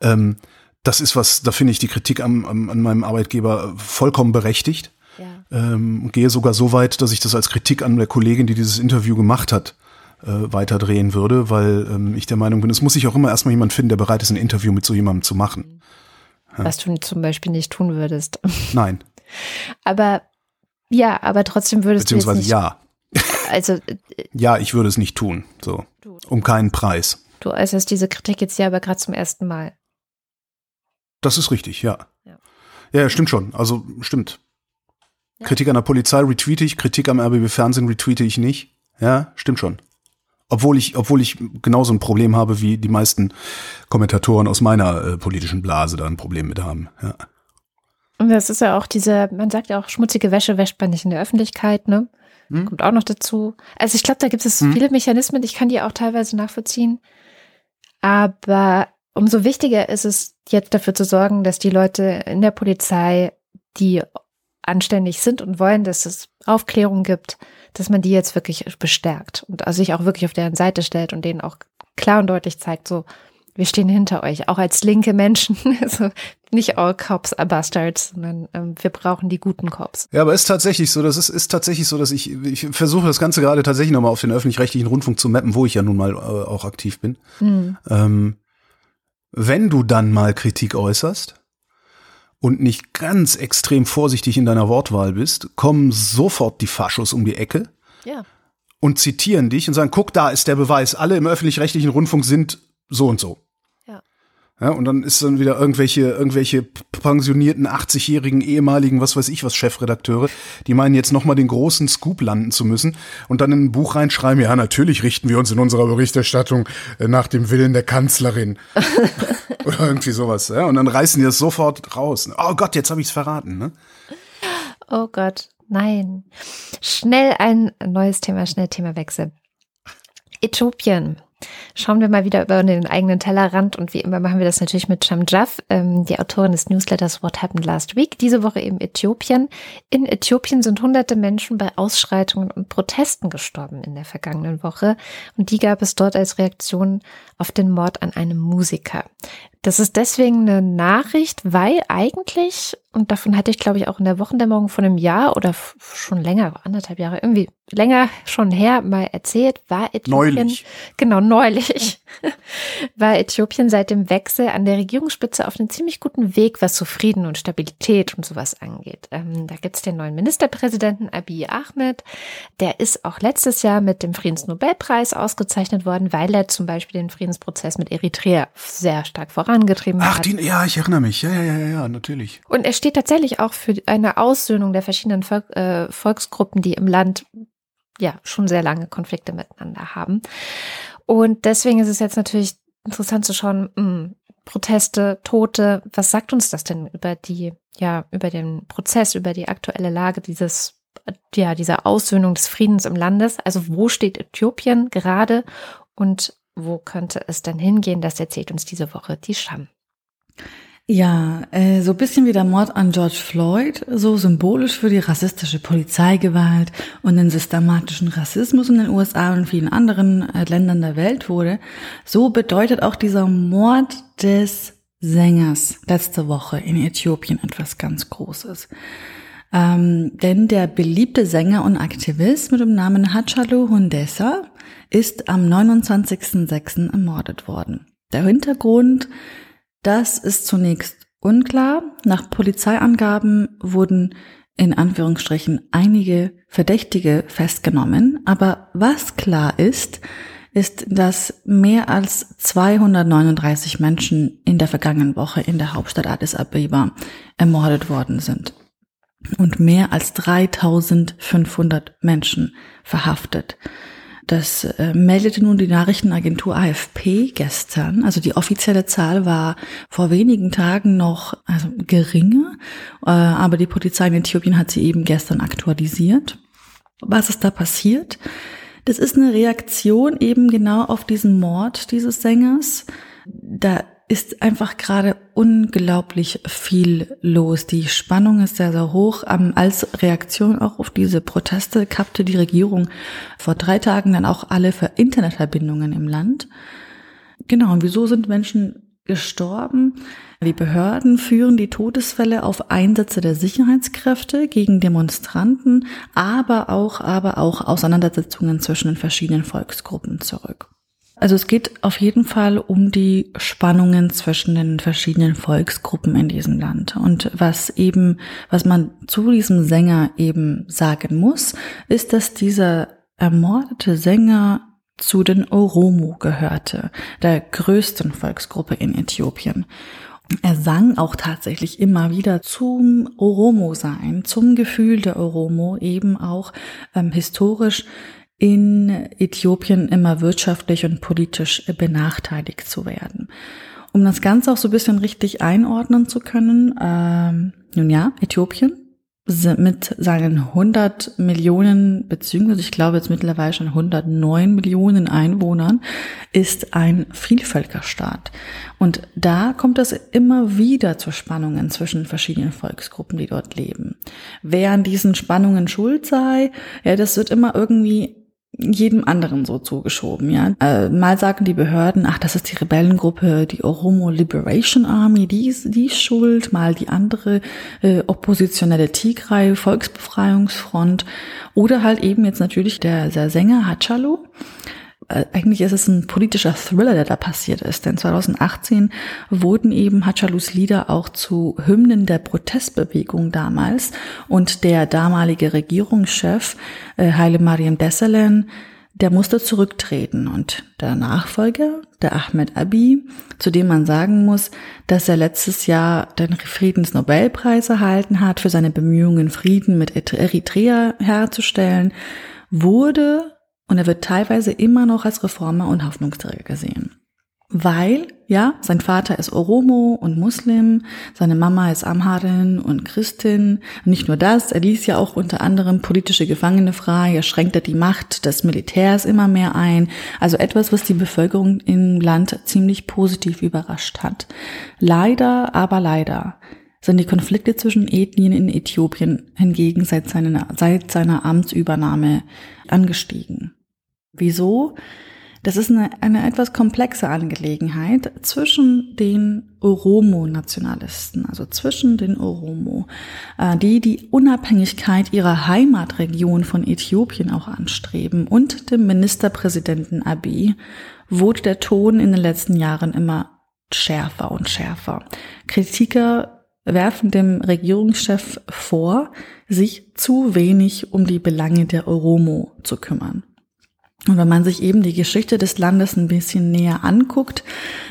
Ähm, das ist was, da finde ich die Kritik am, am, an meinem Arbeitgeber vollkommen berechtigt. Ja. Ähm, gehe sogar so weit, dass ich das als Kritik an der Kollegin, die dieses Interview gemacht hat, äh, weiterdrehen würde, weil ähm, ich der Meinung bin, es muss sich auch immer erstmal jemand finden, der bereit ist, ein Interview mit so jemandem zu machen. was du zum Beispiel nicht tun würdest. Nein, Aber ja, aber trotzdem würdest du beziehungsweise jetzt nicht, ja. also äh, Ja, ich würde es nicht tun. So. Um keinen Preis. du äußerst diese Kritik jetzt ja aber gerade zum ersten Mal. Das ist richtig, ja. Ja. Ja, ja stimmt schon. Also stimmt. Kritik an der Polizei retweete ich, Kritik am RBB Fernsehen retweete ich nicht. Ja, stimmt schon. Obwohl ich, obwohl ich genauso ein Problem habe, wie die meisten Kommentatoren aus meiner äh, politischen Blase da ein Problem mit haben. Ja. Und das ist ja auch diese, man sagt ja auch, schmutzige Wäsche wäscht man nicht in der Öffentlichkeit, ne? Hm. Kommt auch noch dazu. Also ich glaube, da gibt es Hm. viele Mechanismen, ich kann die auch teilweise nachvollziehen. Aber umso wichtiger ist es, jetzt dafür zu sorgen, dass die Leute in der Polizei, die anständig sind und wollen, dass es Aufklärung gibt, dass man die jetzt wirklich bestärkt und sich auch wirklich auf deren Seite stellt und denen auch klar und deutlich zeigt, so, wir stehen hinter euch, auch als linke Menschen. Also nicht all cops are bastards, sondern ähm, wir brauchen die guten Cops. Ja, aber ist tatsächlich so, das ist, ist tatsächlich so, dass ich, ich versuche das Ganze gerade tatsächlich nochmal auf den öffentlich-rechtlichen Rundfunk zu mappen, wo ich ja nun mal äh, auch aktiv bin. Hm. Ähm, wenn du dann mal Kritik äußerst und nicht ganz extrem vorsichtig in deiner Wortwahl bist, kommen sofort die Faschos um die Ecke Ja. und zitieren dich und sagen, guck, da ist der Beweis, alle im öffentlich-rechtlichen Rundfunk sind so und so. Ja. Und dann ist dann wieder irgendwelche, irgendwelche pensionierten 80-jährigen ehemaligen, was weiß ich was, Chefredakteure, die meinen jetzt nochmal den großen Scoop landen zu müssen und dann in ein Buch reinschreiben, ja, natürlich richten wir uns in unserer Berichterstattung äh, nach dem Willen der Kanzlerin. Oder irgendwie sowas, ja. Und dann reißen die das sofort raus. Oh Gott, jetzt habe ich's verraten, ne? Oh Gott, nein. Schnell ein neues Thema, schnell Themawechsel. Äthiopien. Schauen wir mal wieder über den eigenen Tellerrand und wie immer machen wir das natürlich mit Cham Jaff, ähm, die Autorin des Newsletters What Happened Last Week. Diese Woche eben Äthiopien. In Äthiopien sind hunderte Menschen bei Ausschreitungen und Protesten gestorben in der vergangenen Woche und die gab es dort als Reaktion auf den Mord an einem Musiker. Das ist deswegen eine Nachricht, weil eigentlich, und davon hatte ich glaube ich auch in der Wochendämmerung von einem Jahr oder schon länger, anderthalb Jahre, irgendwie länger schon her mal erzählt, war Äthiopien. Neulich. Genau, neulich. war Äthiopien seit dem Wechsel an der Regierungsspitze auf einem ziemlich guten Weg, was so Frieden und Stabilität und sowas angeht. Ähm, da gibt's den neuen Ministerpräsidenten Abiy Ahmed. Der ist auch letztes Jahr mit dem Friedensnobelpreis ausgezeichnet worden, weil er zum Beispiel den Friedensprozess mit Eritrea sehr stark vorangetrieben Ach, hat. die, ja, ich erinnere mich. Ja, ja, ja, ja, ja, natürlich. Und er steht tatsächlich auch für eine Aussöhnung der verschiedenen Volk, äh, Volksgruppen, die im Land ja schon sehr lange Konflikte miteinander haben. Und deswegen ist es jetzt natürlich interessant zu schauen, mh, Proteste, Tote, was sagt uns das denn über die, ja, über den Prozess, über die aktuelle Lage dieses, ja, dieser Aussöhnung des Friedens im Landes? Also wo steht Äthiopien gerade und wo könnte es denn hingehen? Das erzählt uns diese Woche die Scham. Ja, äh, so bisschen wie der Mord an George Floyd, so symbolisch für die rassistische Polizeigewalt und den systematischen Rassismus in den USA und vielen anderen äh, Ländern der Welt wurde, so bedeutet auch dieser Mord des Sängers letzte Woche in Äthiopien etwas ganz Großes. Ähm, denn der beliebte Sänger und Aktivist mit dem Namen Hachalu Hundessa ist am 29.06. ermordet worden. Der Hintergrund das ist zunächst unklar. Nach Polizeiangaben wurden in Anführungsstrichen einige Verdächtige festgenommen. Aber was klar ist, ist, dass mehr als 239 Menschen in der vergangenen Woche in der Hauptstadt Addis Abeba ermordet worden sind und mehr als 3500 Menschen verhaftet. Das äh, meldete nun die Nachrichtenagentur AFP gestern. Also die offizielle Zahl war vor wenigen Tagen noch also geringer, äh, aber die Polizei in Äthiopien hat sie eben gestern aktualisiert. Was ist da passiert? Das ist eine Reaktion eben genau auf diesen Mord dieses Sängers. Da ist einfach gerade unglaublich viel los. Die Spannung ist sehr, sehr hoch. als Reaktion auch auf diese Proteste kappte die Regierung vor drei Tagen dann auch alle für Internetverbindungen im Land. Genau, und wieso sind Menschen gestorben? Die Behörden führen die Todesfälle auf Einsätze der Sicherheitskräfte gegen Demonstranten, aber auch, aber auch Auseinandersetzungen zwischen den verschiedenen Volksgruppen zurück. Also es geht auf jeden Fall um die Spannungen zwischen den verschiedenen Volksgruppen in diesem Land. Und was eben, was man zu diesem Sänger eben sagen muss, ist, dass dieser ermordete Sänger zu den Oromo gehörte, der größten Volksgruppe in Äthiopien. Er sang auch tatsächlich immer wieder zum Oromo-Sein, zum Gefühl der Oromo, eben auch ähm, historisch in Äthiopien immer wirtschaftlich und politisch benachteiligt zu werden. Um das Ganze auch so ein bisschen richtig einordnen zu können, ähm, nun ja, Äthiopien mit seinen 100 Millionen, beziehungsweise ich glaube jetzt mittlerweile schon 109 Millionen Einwohnern, ist ein Vielvölkerstaat. Und da kommt es immer wieder zu Spannungen zwischen verschiedenen Volksgruppen, die dort leben. Wer an diesen Spannungen schuld sei, ja, das wird immer irgendwie jedem anderen so zugeschoben, ja. Äh, mal sagen die Behörden, ach, das ist die Rebellengruppe, die Oromo Liberation Army, die ist, die ist schuld, mal die andere äh, oppositionelle Tigray, Volksbefreiungsfront oder halt eben jetzt natürlich der, der Sänger Hachalu. Äh, eigentlich ist es ein politischer Thriller, der da passiert ist. Denn 2018 wurden eben Hacalus Lieder auch zu Hymnen der Protestbewegung damals. Und der damalige Regierungschef äh, Haile Mariam Desalegn der musste zurücktreten und der Nachfolger, der Ahmed Abi, zu dem man sagen muss, dass er letztes Jahr den Friedensnobelpreis erhalten hat für seine Bemühungen, Frieden mit Eritrea herzustellen, wurde und er wird teilweise immer noch als Reformer und Hoffnungsträger gesehen. Weil, ja, sein Vater ist Oromo und Muslim, seine Mama ist Amharin und Christin. Und nicht nur das, er ließ ja auch unter anderem politische Gefangene frei, er schränkte die Macht des Militärs immer mehr ein. Also etwas, was die Bevölkerung im Land ziemlich positiv überrascht hat. Leider, aber leider sind die Konflikte zwischen Ethnien in Äthiopien hingegen seit seiner, seit seiner Amtsübernahme angestiegen. Wieso? Das ist eine, eine etwas komplexe Angelegenheit zwischen den Oromo-Nationalisten, also zwischen den Oromo, äh, die die Unabhängigkeit ihrer Heimatregion von Äthiopien auch anstreben, und dem Ministerpräsidenten Abiy, wurde der Ton in den letzten Jahren immer schärfer und schärfer. Kritiker werfen dem Regierungschef vor, sich zu wenig um die Belange der Oromo zu kümmern. Und wenn man sich eben die Geschichte des Landes ein bisschen näher anguckt,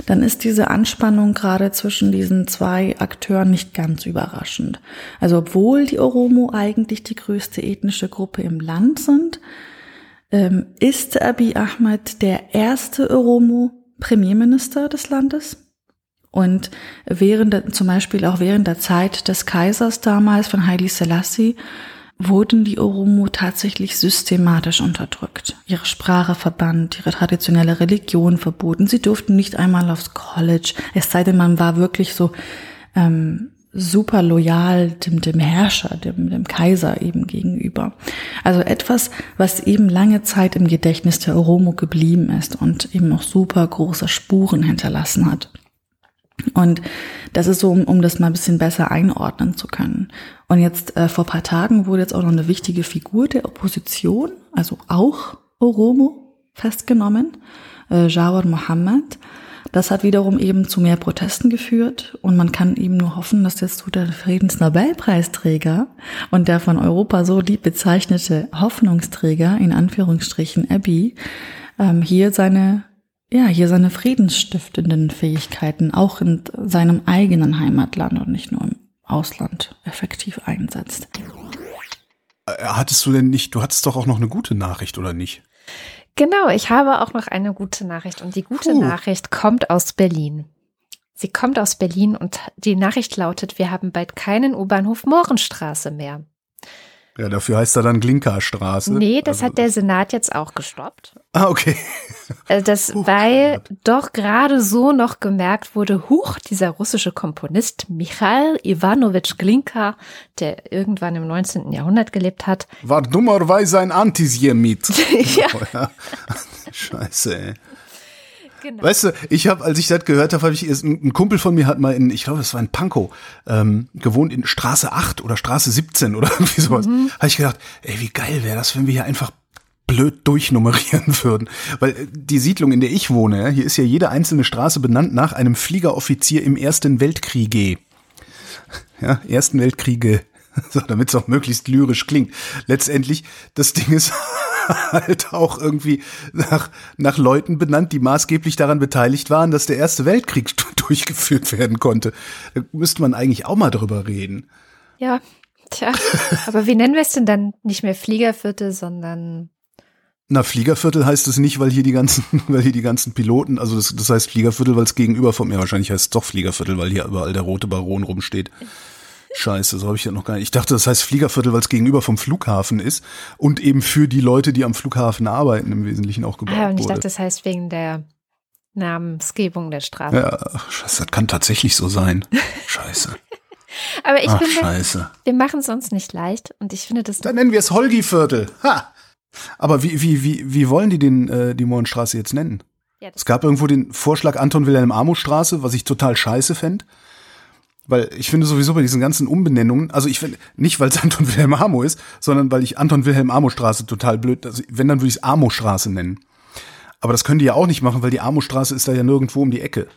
dann ist diese Anspannung gerade zwischen diesen zwei Akteuren nicht ganz überraschend. Also obwohl die Oromo eigentlich die größte ethnische Gruppe im Land sind, ähm, ist Abiy Ahmed der erste Oromo Premierminister des Landes. Und während, zum Beispiel auch während der Zeit des Kaisers damals von Haile Selassie, wurden die Oromo tatsächlich systematisch unterdrückt. Ihre Sprache verbannt, ihre traditionelle Religion verboten. Sie durften nicht einmal aufs College, es sei denn, man war wirklich so ähm, super loyal dem, dem Herrscher, dem, dem Kaiser eben gegenüber. Also etwas, was eben lange Zeit im Gedächtnis der Oromo geblieben ist und eben auch super große Spuren hinterlassen hat. Und das ist so, um, um das mal ein bisschen besser einordnen zu können. Und jetzt äh, vor paar Tagen wurde jetzt auch noch eine wichtige Figur der Opposition, also auch Oromo, festgenommen, äh, Jawar Mohammed. Das hat wiederum eben zu mehr Protesten geführt und man kann eben nur hoffen, dass jetzt so der Friedensnobelpreisträger und der von Europa so lieb bezeichnete Hoffnungsträger, in Anführungsstrichen Abbey, ähm, hier seine ja, hier seine friedensstiftenden Fähigkeiten auch in seinem eigenen Heimatland und nicht nur im Ausland effektiv einsetzt. Äh, hattest du denn nicht, du hattest doch auch noch eine gute Nachricht, oder nicht? Genau, ich habe auch noch eine gute Nachricht und die gute Puh. Nachricht kommt aus Berlin. Sie kommt aus Berlin und die Nachricht lautet, wir haben bald keinen U-Bahnhof Mohrenstraße mehr. Ja, dafür heißt er dann Glinka-Straße. Nee, das also, hat der Senat jetzt auch gestoppt. Ah, okay. Also das, oh, weil Gott. doch gerade so noch gemerkt wurde, huch, dieser russische Komponist Michail Ivanovich Glinka, der irgendwann im 19. Jahrhundert gelebt hat. War dummerweise ein Antisemit. ja. Scheiße, ey. Genau. Weißt du, ich habe, als ich das gehört habe, habe ich ein Kumpel von mir hat mal in, ich glaube, das war in Pankow, ähm, gewohnt in Straße 8 oder Straße 17 oder irgendwie sowas. Mhm. Habe ich gedacht, ey, wie geil wäre das, wenn wir hier einfach blöd durchnummerieren würden. Weil äh, die Siedlung, in der ich wohne, hier ist ja jede einzelne Straße benannt nach einem Fliegeroffizier im Ersten Weltkriege. Ja, Ersten Weltkriege. So, damit es auch möglichst lyrisch klingt. Letztendlich, das Ding ist halt auch irgendwie nach, nach Leuten benannt, die maßgeblich daran beteiligt waren, dass der Erste Weltkrieg durchgeführt werden konnte. Da müsste man eigentlich auch mal drüber reden. Ja, tja. Aber wie nennen wir es denn dann nicht mehr Fliegerviertel, sondern na, Fliegerviertel heißt es nicht, weil hier die ganzen, weil hier die ganzen Piloten, also das, das heißt Fliegerviertel, weil es gegenüber von mir, wahrscheinlich heißt es doch Fliegerviertel, weil hier überall der rote Baron rumsteht. Scheiße, so habe ich ja noch gar nicht. Ich dachte, das heißt Fliegerviertel, weil es gegenüber vom Flughafen ist und eben für die Leute, die am Flughafen arbeiten, im Wesentlichen auch gebaut Ja, und ich wurde. dachte, das heißt wegen der Namensgebung der Straße. Ja, scheiße, das kann tatsächlich so sein. Scheiße. Aber ich Ach, finde, scheiße. wir machen es uns nicht leicht und ich finde das. Dann nennen wir es Holgi-Viertel. Ha! Aber wie, wie, wie, wie wollen die den, äh, die Mohrenstraße jetzt nennen? Ja, es gab irgendwo den Vorschlag Anton Wilhelm Amo Straße, was ich total scheiße fände. Weil ich finde sowieso bei diesen ganzen Umbenennungen, also ich finde, nicht weil es Anton Wilhelm Amo ist, sondern weil ich Anton Wilhelm Amo Straße total blöd, also wenn, dann würde ich es Amo Straße nennen. Aber das können die ja auch nicht machen, weil die Amostraße ist da ja nirgendwo um die Ecke.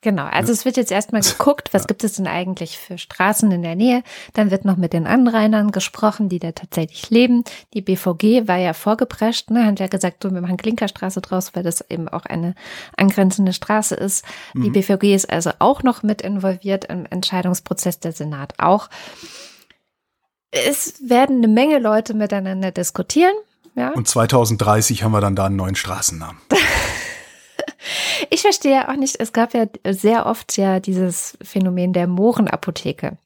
Genau, also es wird jetzt erstmal geguckt, was gibt es denn eigentlich für Straßen in der Nähe. Dann wird noch mit den Anrainern gesprochen, die da tatsächlich leben. Die BVG war ja vorgeprescht, ne, hat ja gesagt, so, wir machen Klinkerstraße draus, weil das eben auch eine angrenzende Straße ist. Die Mhm. BVG ist also auch noch mit involviert im Entscheidungsprozess, der Senat auch. Es werden eine Menge Leute miteinander diskutieren. Ja. Und 2030 haben wir dann da einen neuen Straßennamen. Ich verstehe ja auch nicht, es gab ja sehr oft ja dieses Phänomen der Mohrenapotheke.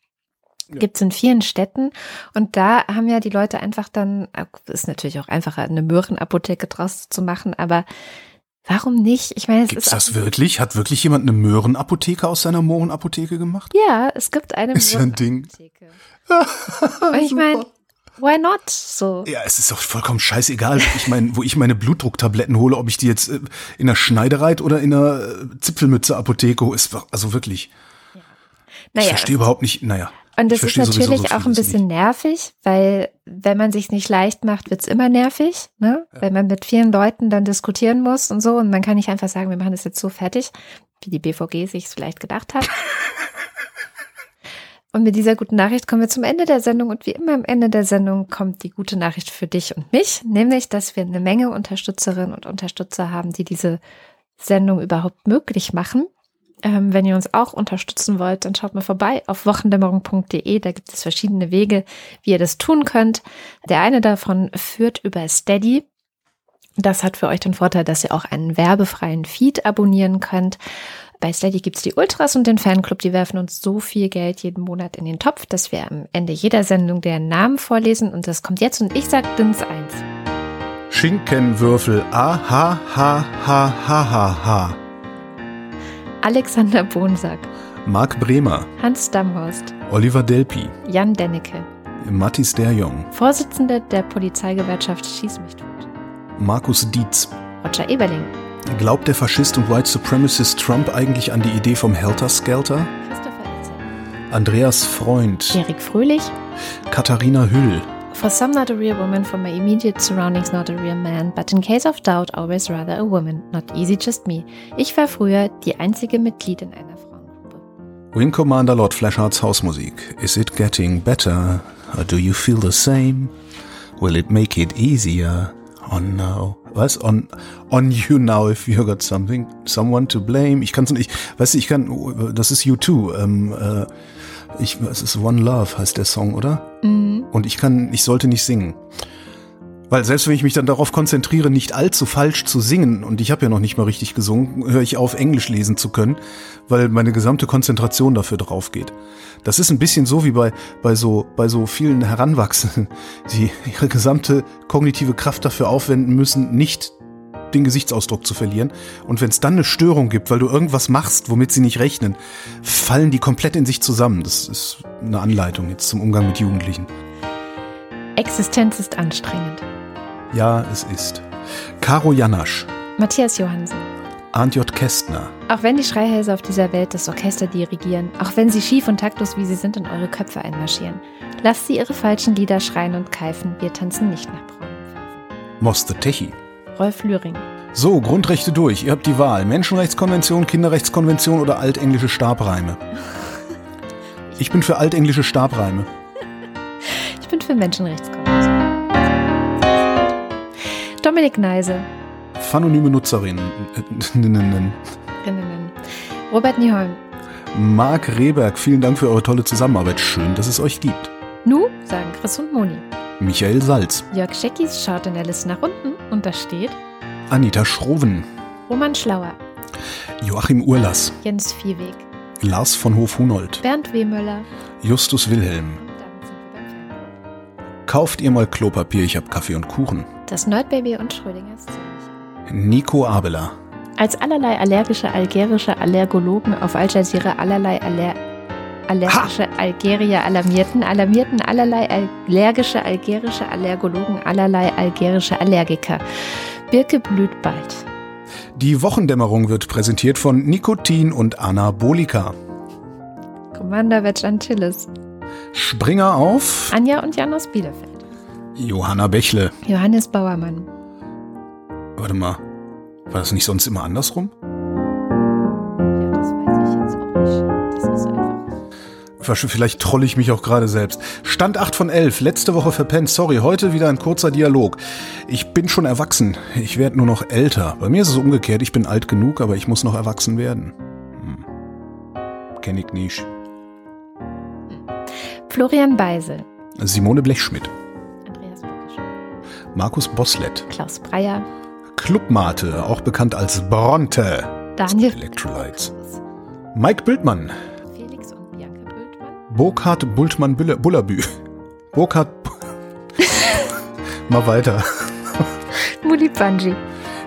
Gibt es in vielen Städten und da haben ja die Leute einfach dann, ist natürlich auch einfacher, eine Möhrenapotheke draus zu machen, aber warum nicht? Ich meine, es Gibt's ist das wirklich? Hat wirklich jemand eine Möhrenapotheke aus seiner Mohrenapotheke gemacht? Ja, es gibt eine Ist ja ein Ding. Und ich meine, why not? So. Ja, es ist doch vollkommen scheißegal, ich meine, wo ich meine Blutdrucktabletten hole, ob ich die jetzt äh, in der Schneidereit oder in der äh, Zipfelmütze Apotheke hole, also wirklich. Ich Naja, verstehe überhaupt nicht, naja. Und ich das ist natürlich so auch ein bisschen nervig, weil wenn man sich nicht leicht macht, wird's immer nervig, ne? Wenn man mit vielen Leuten dann diskutieren muss und so und man kann nicht einfach sagen, wir machen das jetzt so fertig, wie die BVG sich es vielleicht gedacht hat. und mit dieser guten Nachricht kommen wir zum Ende der Sendung und wie immer am Ende der Sendung kommt die gute Nachricht für dich und mich, nämlich, dass wir eine Menge Unterstützerinnen und Unterstützer haben, die diese Sendung überhaupt möglich machen. Ähm, wenn ihr uns auch unterstützen wollt, dann schaut mal vorbei auf wochendämmerung.de. Da gibt es verschiedene Wege, wie ihr das tun könnt. Der eine davon führt über Steady. Das hat für euch den Vorteil, dass ihr auch einen werbefreien Feed abonnieren könnt. Bei Steady gibt's die Ultras und den Fanclub, die werfen uns so viel Geld jeden Monat in den Topf, dass wir am Ende jeder Sendung deren Namen vorlesen. Und das kommt jetzt und ich sag Dins 1. Schinkenwürfel. A, H, H, H, H, H, H. Alexander Bonsack, Marc Bremer. Hans Damhorst, Oliver Delpi. Jan Dennecke, Mattis Derjong. Vorsitzende der Polizeigewerkschaft Schieß mich tot. Markus Dietz. Roger Eberling, Glaubt der Faschist und White Supremacist Trump eigentlich an die Idee vom Helter Skelter? Andreas Freund. Erik Fröhlich. Katharina Hüll. For some, not a real woman, for my immediate surroundings, not a real man, but in case of doubt, always rather a woman. Not easy, just me. Ich war früher die einzige Mitglied in einer Frauengruppe. Wing Commander Lord Flashhearts Hausmusik. Is it getting better? Or do you feel the same? Will it make it easier? On now. Was? On, on you now if you got something, someone to blame. Ich kann's nicht, weißt du, ich kann, das ist U2, ähm, äh, ich, es ist One Love heißt der Song, oder? Mhm. Und ich kann, ich sollte nicht singen. Weil selbst wenn ich mich dann darauf konzentriere, nicht allzu falsch zu singen, und ich habe ja noch nicht mal richtig gesungen, höre ich auf, Englisch lesen zu können, weil meine gesamte Konzentration dafür drauf geht. Das ist ein bisschen so wie bei, bei, so, bei so vielen Heranwachsenden, die ihre gesamte kognitive Kraft dafür aufwenden müssen, nicht den Gesichtsausdruck zu verlieren. Und wenn es dann eine Störung gibt, weil du irgendwas machst, womit sie nicht rechnen, fallen die komplett in sich zusammen. Das ist eine Anleitung jetzt zum Umgang mit Jugendlichen. Existenz ist anstrengend. Ja, es ist. Caro Janasch, Matthias Johansen. Arndt J. Kästner, Auch wenn die Schreihälse auf dieser Welt das Orchester dirigieren, auch wenn sie schief und taktlos wie sie sind in eure Köpfe einmarschieren, lasst sie ihre falschen Lieder schreien und keifen, wir tanzen nicht nach braunen Moste Techi. Rolf Lühring. So, Grundrechte durch. Ihr habt die Wahl. Menschenrechtskonvention, Kinderrechtskonvention oder altenglische Stabreime. Ich bin für altenglische Stabreime. Ich bin für Menschenrechtskonvention. Dominik Neise. Phanonyme Nutzerinnen. Rinnen. Robert Nieholm. Marc Rehberg, vielen Dank für eure tolle Zusammenarbeit. Schön, dass es euch gibt. Nu, sagen Chris und Moni. Michael Salz, Jörg Scheckis schaut in der Liste nach unten und da steht Anita Schroven, Roman Schlauer, Joachim Urlass, Jens Viehweg, Lars von Hof-Hunold, Bernd Wehmöller. Justus Wilhelm. Kauft ihr mal Klopapier, ich hab Kaffee und Kuchen. Das Nerdbaby und Schrödingers Ziemlich. Nico Abela, Als allerlei allergische algerische Allergologen auf Al Jazeera allerlei Aller allergische Algerier alarmierten, alarmierten allerlei allergische algerische Allergologen allerlei algerische Allergiker. Birke blüht bald. Die Wochendämmerung wird präsentiert von Nikotin und Anabolika. Commander Vetch Antilles. Springer auf Anja und Jan aus Bielefeld. Johanna Bächle. Johannes Bauermann. Warte mal. War das nicht sonst immer andersrum? Ja, das weiß ich jetzt auch nicht. Das ist einfach. Vielleicht trolle ich mich auch gerade selbst. Stand 8 von 11, letzte Woche verpennt. Sorry, heute wieder ein kurzer Dialog. Ich bin schon erwachsen. Ich werde nur noch älter. Bei mir ist es umgekehrt. Ich bin alt genug, aber ich muss noch erwachsen werden. Hm. Kenn ich nicht. Florian Beisel, Simone Blechschmidt. Markus Boslett. Klaus Breyer, Clubmate, auch bekannt als Bronte. Daniel Electrolytes. Mike Bildmann. Felix und Bianca Bültmann, Burkhard Bultmann Bullerbü. Burkhard. Mal weiter. Muli Banji,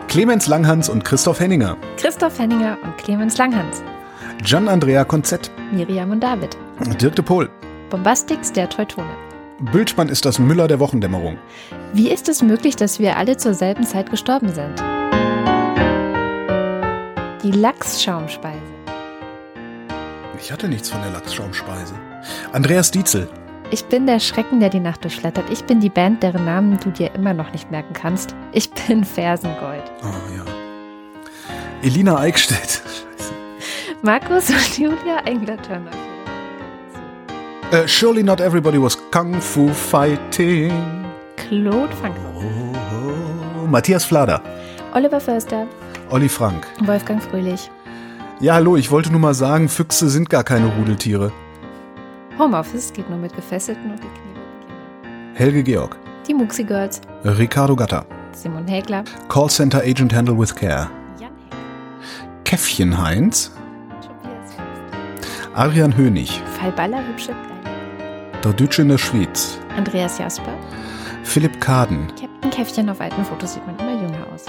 Clemens Langhans und Christoph Henninger. Christoph Henninger und Clemens Langhans, Gian Andrea Konzett. Miriam und David, Dirk de Pohl. Bombastix der Teutone. Bültmann ist das Müller der Wochendämmerung. Wie ist es möglich, dass wir alle zur selben Zeit gestorben sind? Die Lachsschaumspeise. Ich hatte nichts von der Lachsschaumspeise. Andreas Dietzel. Ich bin der Schrecken, der die Nacht durchflattert. Ich bin die Band, deren Namen du dir immer noch nicht merken kannst. Ich bin Fersengold. Oh ja. Elina Eickstedt. Markus und Julia Engler-Turner. Äh, surely not everybody was Kung Fu Fighting. Claude Frank. Oh, Matthias Flader. Oliver Förster. Olli Frank. Wolfgang Fröhlich. Ja, hallo, ich wollte nur mal sagen, Füchse sind gar keine Rudeltiere. Homeoffice geht nur mit Gefesselten und geknebelten. Helge Georg. Die Muxi Girls. Ricardo Gatter. Simon Hägler. Callcenter Agent Handle with Care. Jan Heck. Käffchen Heinz. Arian Hönig. Fall Baller, hübsche. Der Deutsche in der Schweiz. Andreas Jasper. Philipp Kaden. Captain Käffchen auf alten Fotos sieht man immer jünger aus.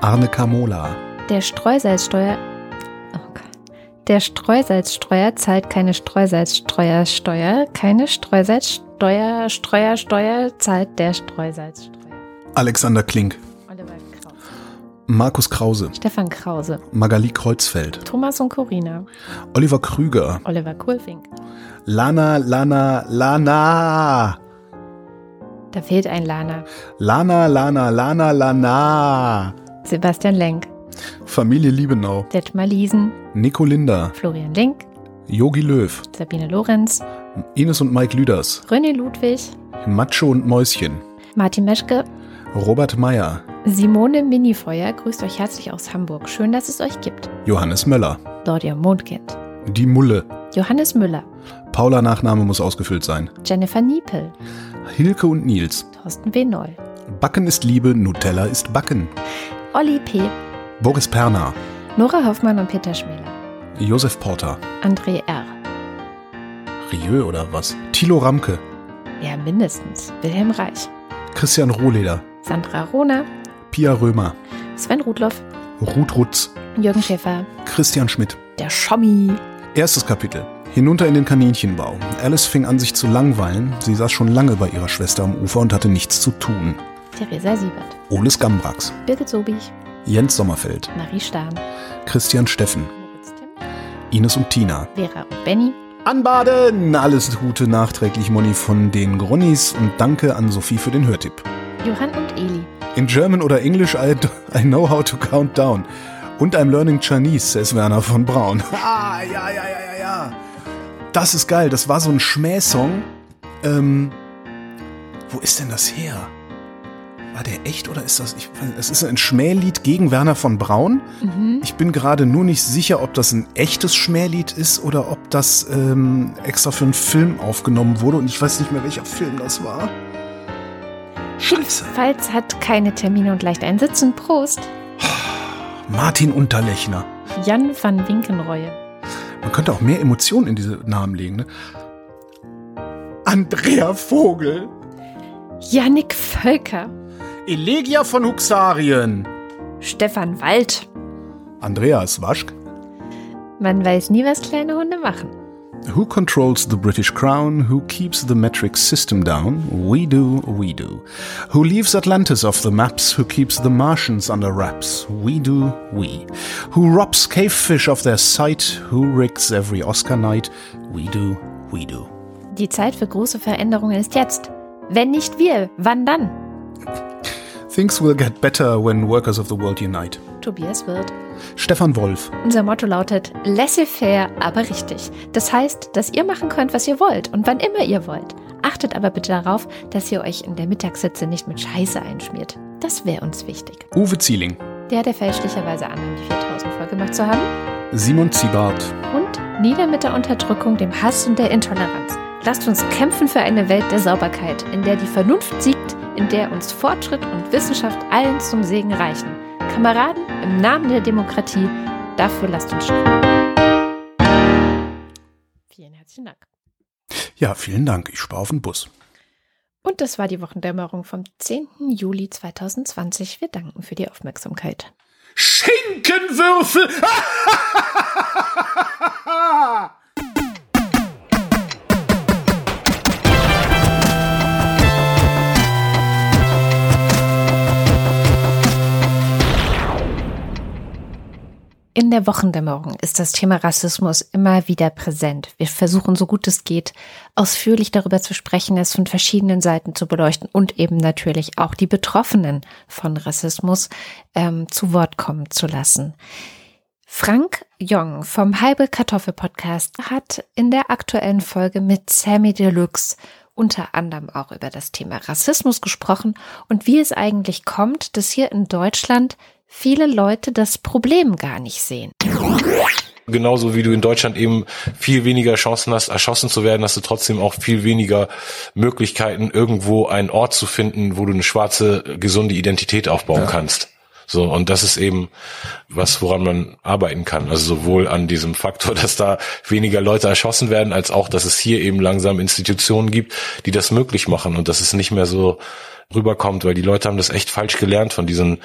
Arne Kamola. Der Streusalzsteuer. Oh Gott. Der Streusalzstreuer zahlt keine Streusalzstreuersteuer. Keine Streusalzsteuer. Streuersteuer zahlt der Streusalzstreuer. Alexander Klink. Oliver Krause. Markus Krause. Stefan Krause. Magali Kreuzfeld. Thomas und Corina. Oliver Krüger. Oliver Kohlfink. Lana, Lana, Lana. Da fehlt ein Lana. Lana, Lana, Lana, Lana. Sebastian Lenk. Familie Liebenau. Detmar Liesen. Nico Linder. Florian Link. Yogi Löw. Sabine Lorenz. Ines und Mike Lüders. René Ludwig. Macho und Mäuschen. Martin Meschke. Robert Meyer. Simone Minifeuer grüßt euch herzlich aus Hamburg. Schön, dass es euch gibt. Johannes Möller. Dort ihr Mondkind. Die Mulle. Johannes Müller. Paula Nachname muss ausgefüllt sein. Jennifer Niepel. Hilke und Nils. Thorsten W. Noll. Backen ist Liebe, Nutella ist Backen. Olli P. Boris Perner. Nora Hoffmann und Peter Schmäler. Josef Porter. André R. Rieu oder was? Thilo Ramke. Ja, mindestens. Wilhelm Reich. Christian Rohleder. Sandra Rohner. Pia Römer. Sven Rudloff. Ruth Rutz. Jürgen Schäfer. Christian Schmidt. Der Schommi. Erstes Kapitel. Hinunter in den Kaninchenbau. Alice fing an, sich zu langweilen. Sie saß schon lange bei ihrer Schwester am Ufer und hatte nichts zu tun. Theresa Siebert. Oles Gambrax. Birgit Sobich. Jens Sommerfeld. Marie Stahn. Christian Steffen. Moritz Tim. Ines und Tina. Vera und Benny. Anbaden! Alles Gute nachträglich, Moni, von den Gronnis und danke an Sophie für den Hörtipp. Johann und Eli. In German oder English, I, I know how to count down. Und I'm learning Chinese, says Werner von Braun. Ah, ja, ja, ja, ja, ja. Das ist geil. Das war so ein Schmähsong. Ähm, wo ist denn das her? War der echt oder ist das? Ich, es ist ein Schmählied gegen Werner von Braun. Mhm. Ich bin gerade nur nicht sicher, ob das ein echtes Schmählied ist oder ob das ähm, extra für einen Film aufgenommen wurde. Und ich weiß nicht mehr, welcher Film das war. Scheiße. Falls hat keine Termine und leicht einsitzen. Prost. Martin Unterlechner. Jan van Winkenreue. Man könnte auch mehr Emotionen in diese Namen legen, ne? Andrea Vogel. Jannik Völker. Elegia von Huxarien. Stefan Wald. Andreas Waschk. Man weiß nie, was kleine Hunde machen. Who controls the British Crown? Who keeps the metric system down? We do, we do. Who leaves Atlantis off the maps? Who keeps the Martians under wraps? We do, we. Who robs cavefish of their sight? Who rigs every Oscar night? We do, we do. Die Zeit für große Veränderungen ist jetzt. Wenn nicht wir, wann dann? Things will get better when workers of the world unite. Tobias Wirth. Stefan Wolf. Unser Motto lautet laissez-faire, aber richtig. Das heißt, dass ihr machen könnt, was ihr wollt und wann immer ihr wollt. Achtet aber bitte darauf, dass ihr euch in der Mittagssitze nicht mit Scheiße einschmiert. Das wäre uns wichtig. Uwe Zieling. Der, der fälschlicherweise annimmt, die 4000 voll gemacht zu haben. Simon Ziebart. Und nieder mit der Unterdrückung, dem Hass und der Intoleranz. Lasst uns kämpfen für eine Welt der Sauberkeit, in der die Vernunft siegt, in der uns Fortschritt und Wissenschaft allen zum Segen reichen. Kameraden, im Namen der Demokratie, dafür lasst uns stehen. Vielen herzlichen Dank. Ja, vielen Dank. Ich spare auf den Bus. Und das war die Wochendämmerung vom 10. Juli 2020. Wir danken für die Aufmerksamkeit. Schinkenwürfel! In der Wochendämmerung ist das Thema Rassismus immer wieder präsent. Wir versuchen, so gut es geht, ausführlich darüber zu sprechen, es von verschiedenen Seiten zu beleuchten und eben natürlich auch die Betroffenen von Rassismus ähm, zu Wort kommen zu lassen. Frank Jong vom Halbe Kartoffel Podcast hat in der aktuellen Folge mit Sammy Deluxe unter anderem auch über das Thema Rassismus gesprochen und wie es eigentlich kommt, dass hier in Deutschland viele Leute das Problem gar nicht sehen. Genauso wie du in Deutschland eben viel weniger Chancen hast, erschossen zu werden, hast du trotzdem auch viel weniger Möglichkeiten, irgendwo einen Ort zu finden, wo du eine schwarze, gesunde Identität aufbauen ja. kannst. So, und das ist eben was, woran man arbeiten kann. Also sowohl an diesem Faktor, dass da weniger Leute erschossen werden, als auch, dass es hier eben langsam Institutionen gibt, die das möglich machen und dass es nicht mehr so rüberkommt, weil die Leute haben das echt falsch gelernt von diesen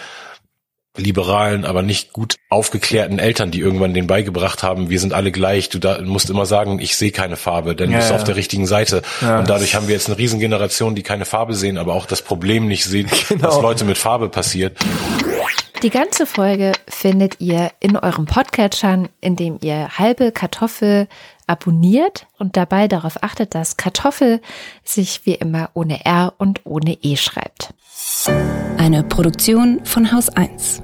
liberalen, aber nicht gut aufgeklärten Eltern, die irgendwann den beigebracht haben, wir sind alle gleich, du da, musst immer sagen, ich sehe keine Farbe, denn ja, du bist ja. auf der richtigen Seite. Ja. Und dadurch haben wir jetzt eine Riesengeneration, die keine Farbe sehen, aber auch das Problem nicht sehen, genau. was Leute mit Farbe passiert. Die ganze Folge findet ihr in eurem Podcatchern, indem ihr halbe Kartoffel abonniert und dabei darauf achtet, dass Kartoffel sich wie immer ohne R und ohne E schreibt. Eine Produktion von Haus 1.